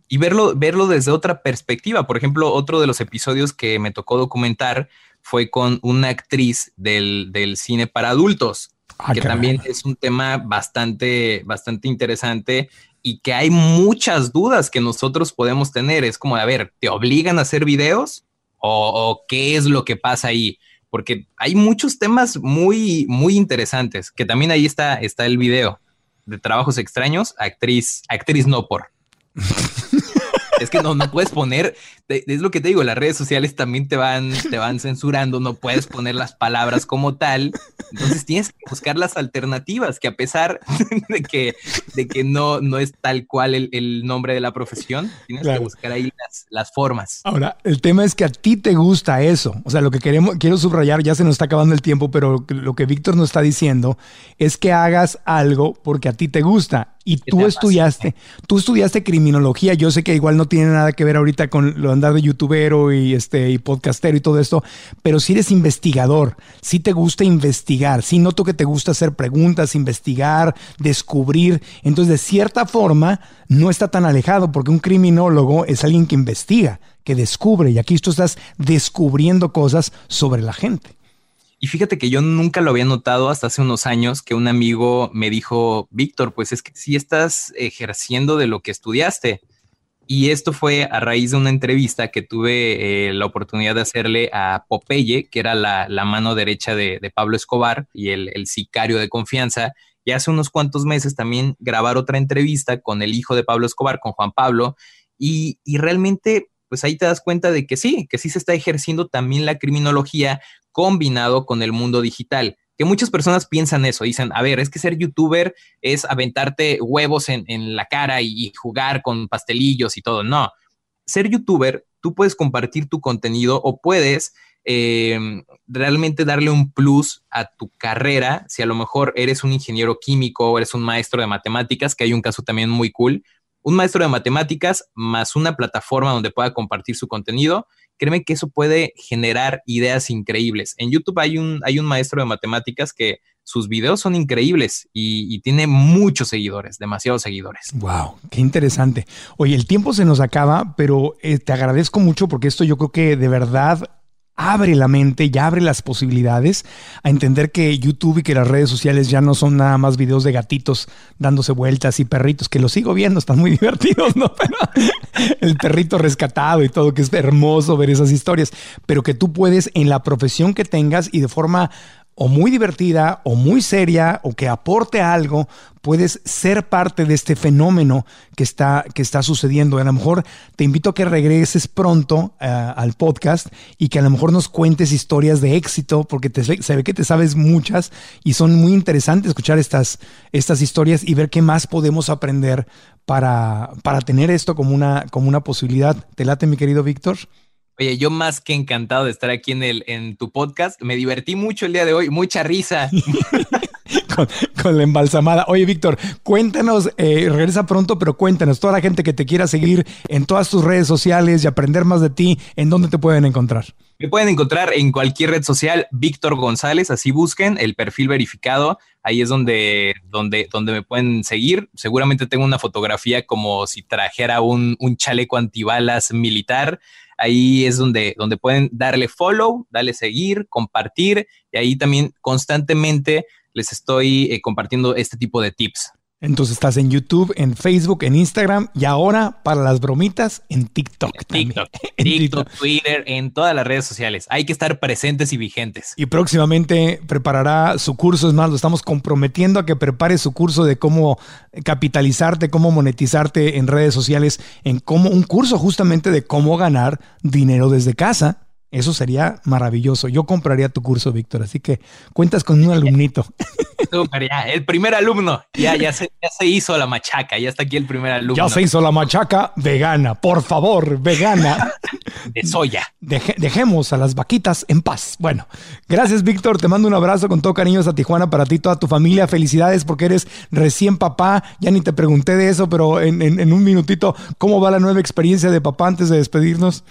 Speaker 6: Y verlo, verlo desde otra perspectiva. Por ejemplo, otro de los episodios que me tocó documentar fue con una actriz del, del cine para adultos, ah, que caramba. también es un tema bastante, bastante interesante y que hay muchas dudas que nosotros podemos tener. Es como, a ver, ¿te obligan a hacer videos? ¿O, o qué es lo que pasa ahí? Porque hay muchos temas muy, muy interesantes, que también ahí está, está el video de trabajos extraños, actriz, actriz no por. es que no, no puedes poner, es lo que te digo, las redes sociales también te van, te van censurando, no puedes poner las palabras como tal, entonces tienes que buscar las alternativas, que a pesar de que, de que no, no es tal cual el, el nombre de la profesión, tienes claro. que buscar ahí las, las, formas.
Speaker 5: Ahora, el tema es que a ti te gusta eso, o sea, lo que queremos, quiero subrayar, ya se nos está acabando el tiempo, pero lo que Víctor nos está diciendo es que hagas algo porque a ti te gusta y tú estudiaste, tú estudiaste criminología. Yo sé que igual no tiene nada que ver ahorita con lo andar de youtubero y este y podcastero y todo esto, pero si eres investigador, si te gusta investigar, si noto que te gusta hacer preguntas, investigar, descubrir, entonces de cierta forma no está tan alejado porque un criminólogo es alguien que investiga, que descubre y aquí tú estás descubriendo cosas sobre la gente.
Speaker 6: Y fíjate que yo nunca lo había notado hasta hace unos años que un amigo me dijo, Víctor, pues es que sí estás ejerciendo de lo que estudiaste. Y esto fue a raíz de una entrevista que tuve eh, la oportunidad de hacerle a Popeye, que era la, mano derecha de, Pablo Escobar y el, el sicario de confianza. Y hace unos cuantos meses también grabar otra entrevista con el hijo de Pablo Escobar, con Juan Pablo. Y, y realmente pues ahí te das cuenta de que sí, que sí se está ejerciendo también la criminología combinado con el mundo digital. Que muchas personas piensan eso, dicen, a ver, es que ser youtuber es aventarte huevos en, la cara y, jugar con pastelillos y todo. No, ser youtuber, tú puedes compartir tu contenido o puedes eh, realmente darle un plus a tu carrera, si a lo mejor eres un ingeniero químico o eres un maestro de matemáticas, que hay un caso también muy cool, un maestro de matemáticas más una plataforma donde pueda compartir su contenido, créeme que eso puede generar ideas increíbles. En YouTube hay un, hay un maestro de matemáticas que sus videos son increíbles y, tiene muchos seguidores, demasiados seguidores.
Speaker 5: Wow, qué interesante. Oye, el tiempo se nos acaba, pero eh, te agradezco mucho porque esto yo creo que de verdad abre la mente y abre las posibilidades a entender que YouTube y que las redes sociales ya no son nada más videos de gatitos dándose vueltas y perritos, que los sigo viendo, están muy divertidos, ¿no? Pero el perrito rescatado y todo, que es hermoso ver esas historias, pero que tú puedes en la profesión que tengas y de forma o muy divertida o muy seria o que aporte algo, puedes ser parte de este fenómeno que está, que está sucediendo. A lo mejor te invito a que regreses pronto eh, al podcast y que a lo mejor nos cuentes historias de éxito, porque te, se ve que te sabes muchas y son muy interesantes escuchar estas, estas historias y ver qué más podemos aprender para, para tener esto como una, como una posibilidad. ¿Te late, mi querido Víctor?
Speaker 6: Oye, yo más que encantado de estar aquí en, el, en tu podcast. Me divertí mucho el día de hoy, mucha risa.
Speaker 5: con, la embalsamada. Oye, Víctor, cuéntanos, eh, regresa pronto, pero cuéntanos, toda la gente que te quiera seguir en todas tus redes sociales y aprender más de ti, ¿en dónde te pueden encontrar?
Speaker 6: Me pueden encontrar en cualquier red social, Víctor González, así busquen el perfil verificado. Ahí es donde, donde, donde me pueden seguir. Seguramente tengo una fotografía como si trajera un, un chaleco antibalas militar. Ahí es donde, donde pueden darle follow, darle seguir, compartir y ahí también constantemente les estoy eh, compartiendo este tipo de tips.
Speaker 5: Entonces estás en YouTube, en Facebook, en Instagram y ahora para las bromitas en TikTok.
Speaker 6: TikTok, TikTok, Twitter, en todas las redes sociales. Hay que estar presentes y vigentes.
Speaker 5: Y próximamente preparará su curso. Es más, lo estamos comprometiendo a que prepare su curso de cómo capitalizarte, cómo monetizarte en redes sociales, en cómo un curso justamente de cómo ganar dinero desde casa eso sería maravilloso. Yo compraría tu curso, Víctor. Así que cuentas con un alumnito.
Speaker 6: el primer alumno. Ya, ya, se, ya se hizo la machaca. Ya está aquí el primer alumno.
Speaker 5: Ya se hizo la machaca vegana. Por favor, vegana.
Speaker 6: De soya.
Speaker 5: dejemos a las vaquitas en paz. Bueno, gracias, Víctor. Te mando un abrazo con todo cariño a Tijuana para ti, toda tu familia. Felicidades porque eres recién papá. Ya ni te pregunté de eso, pero en, en un minutito, ¿cómo va la nueva experiencia de papá antes de despedirnos?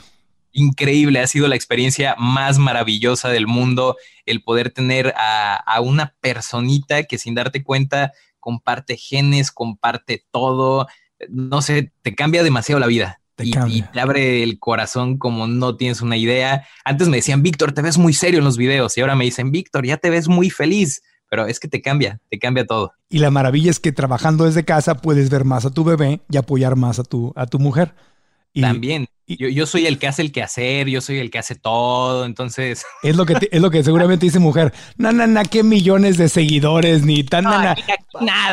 Speaker 6: Increíble, ha sido la experiencia más maravillosa del mundo el poder tener a, una personita que sin darte cuenta comparte genes, comparte todo, no sé, te cambia demasiado la vida. y, te abre el corazón como no tienes una idea. Antes me decían, Víctor, te ves muy serio en los videos y ahora me dicen, Víctor, ya te ves muy feliz pero es que te cambia, te cambia todo.
Speaker 5: Y la maravilla es que trabajando desde casa puedes ver más a tu bebé y apoyar más a tu, a tu mujer.
Speaker 6: También. Yo, yo, soy el que hace el quehacer, yo soy el que hace todo, entonces.
Speaker 5: Es lo que, es lo que seguramente dice mujer. No, no, no, qué millones de seguidores, ni tan.
Speaker 6: nada,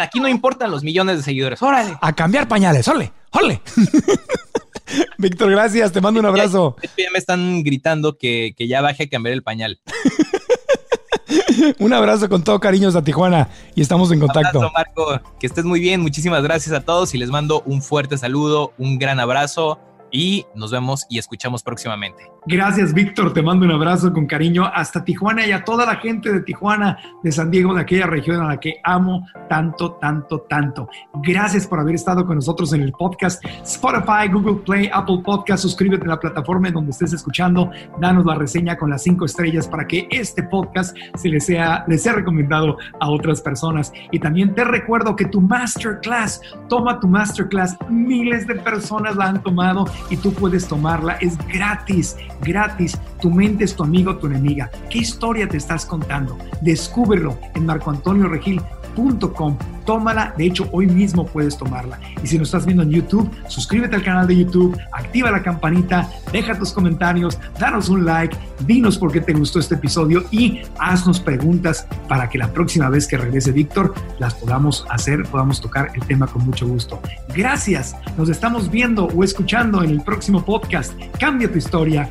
Speaker 6: aquí no importan los millones de seguidores. Órale.
Speaker 5: A cambiar pañales, órale, órale. Víctor, gracias, te mando un abrazo.
Speaker 6: Ya, me están gritando que, que ya baje a cambiar el pañal.
Speaker 5: Un abrazo con todo cariño a Tijuana y estamos en contacto.
Speaker 6: Un abrazo, Marco. Que estés muy bien. Muchísimas gracias a todos y les mando un fuerte saludo, un gran abrazo y nos vemos y escuchamos próximamente.
Speaker 3: Gracias, Víctor. Te mando un abrazo con cariño hasta Tijuana y a toda la gente de Tijuana, de San Diego, de aquella región a la que amo tanto, tanto, tanto. Gracias por haber estado con nosotros en el podcast Spotify, Google Play, Apple Podcast. Suscríbete a la plataforma en donde estés escuchando. Danos la reseña con las cinco estrellas para que este podcast se les sea, les sea recomendado a otras personas. Y también te recuerdo que tu masterclass, toma tu masterclass. Miles de personas la han tomado y tú puedes tomarla. Es gratis gratis. Tu mente es tu amigo, tu enemiga. ¿Qué historia te estás contando? Descúbrelo en marcoantonioregil.com. Tómala, de hecho hoy mismo puedes tomarla. Y si nos estás viendo en YouTube, suscríbete al canal de YouTube, activa la campanita, deja tus comentarios, danos un like, dinos por qué te gustó este episodio y haznos preguntas para que la próxima vez que regrese Víctor las podamos hacer, podamos tocar el tema con mucho gusto. Gracias, nos estamos viendo o escuchando en el próximo podcast. Cambia tu historia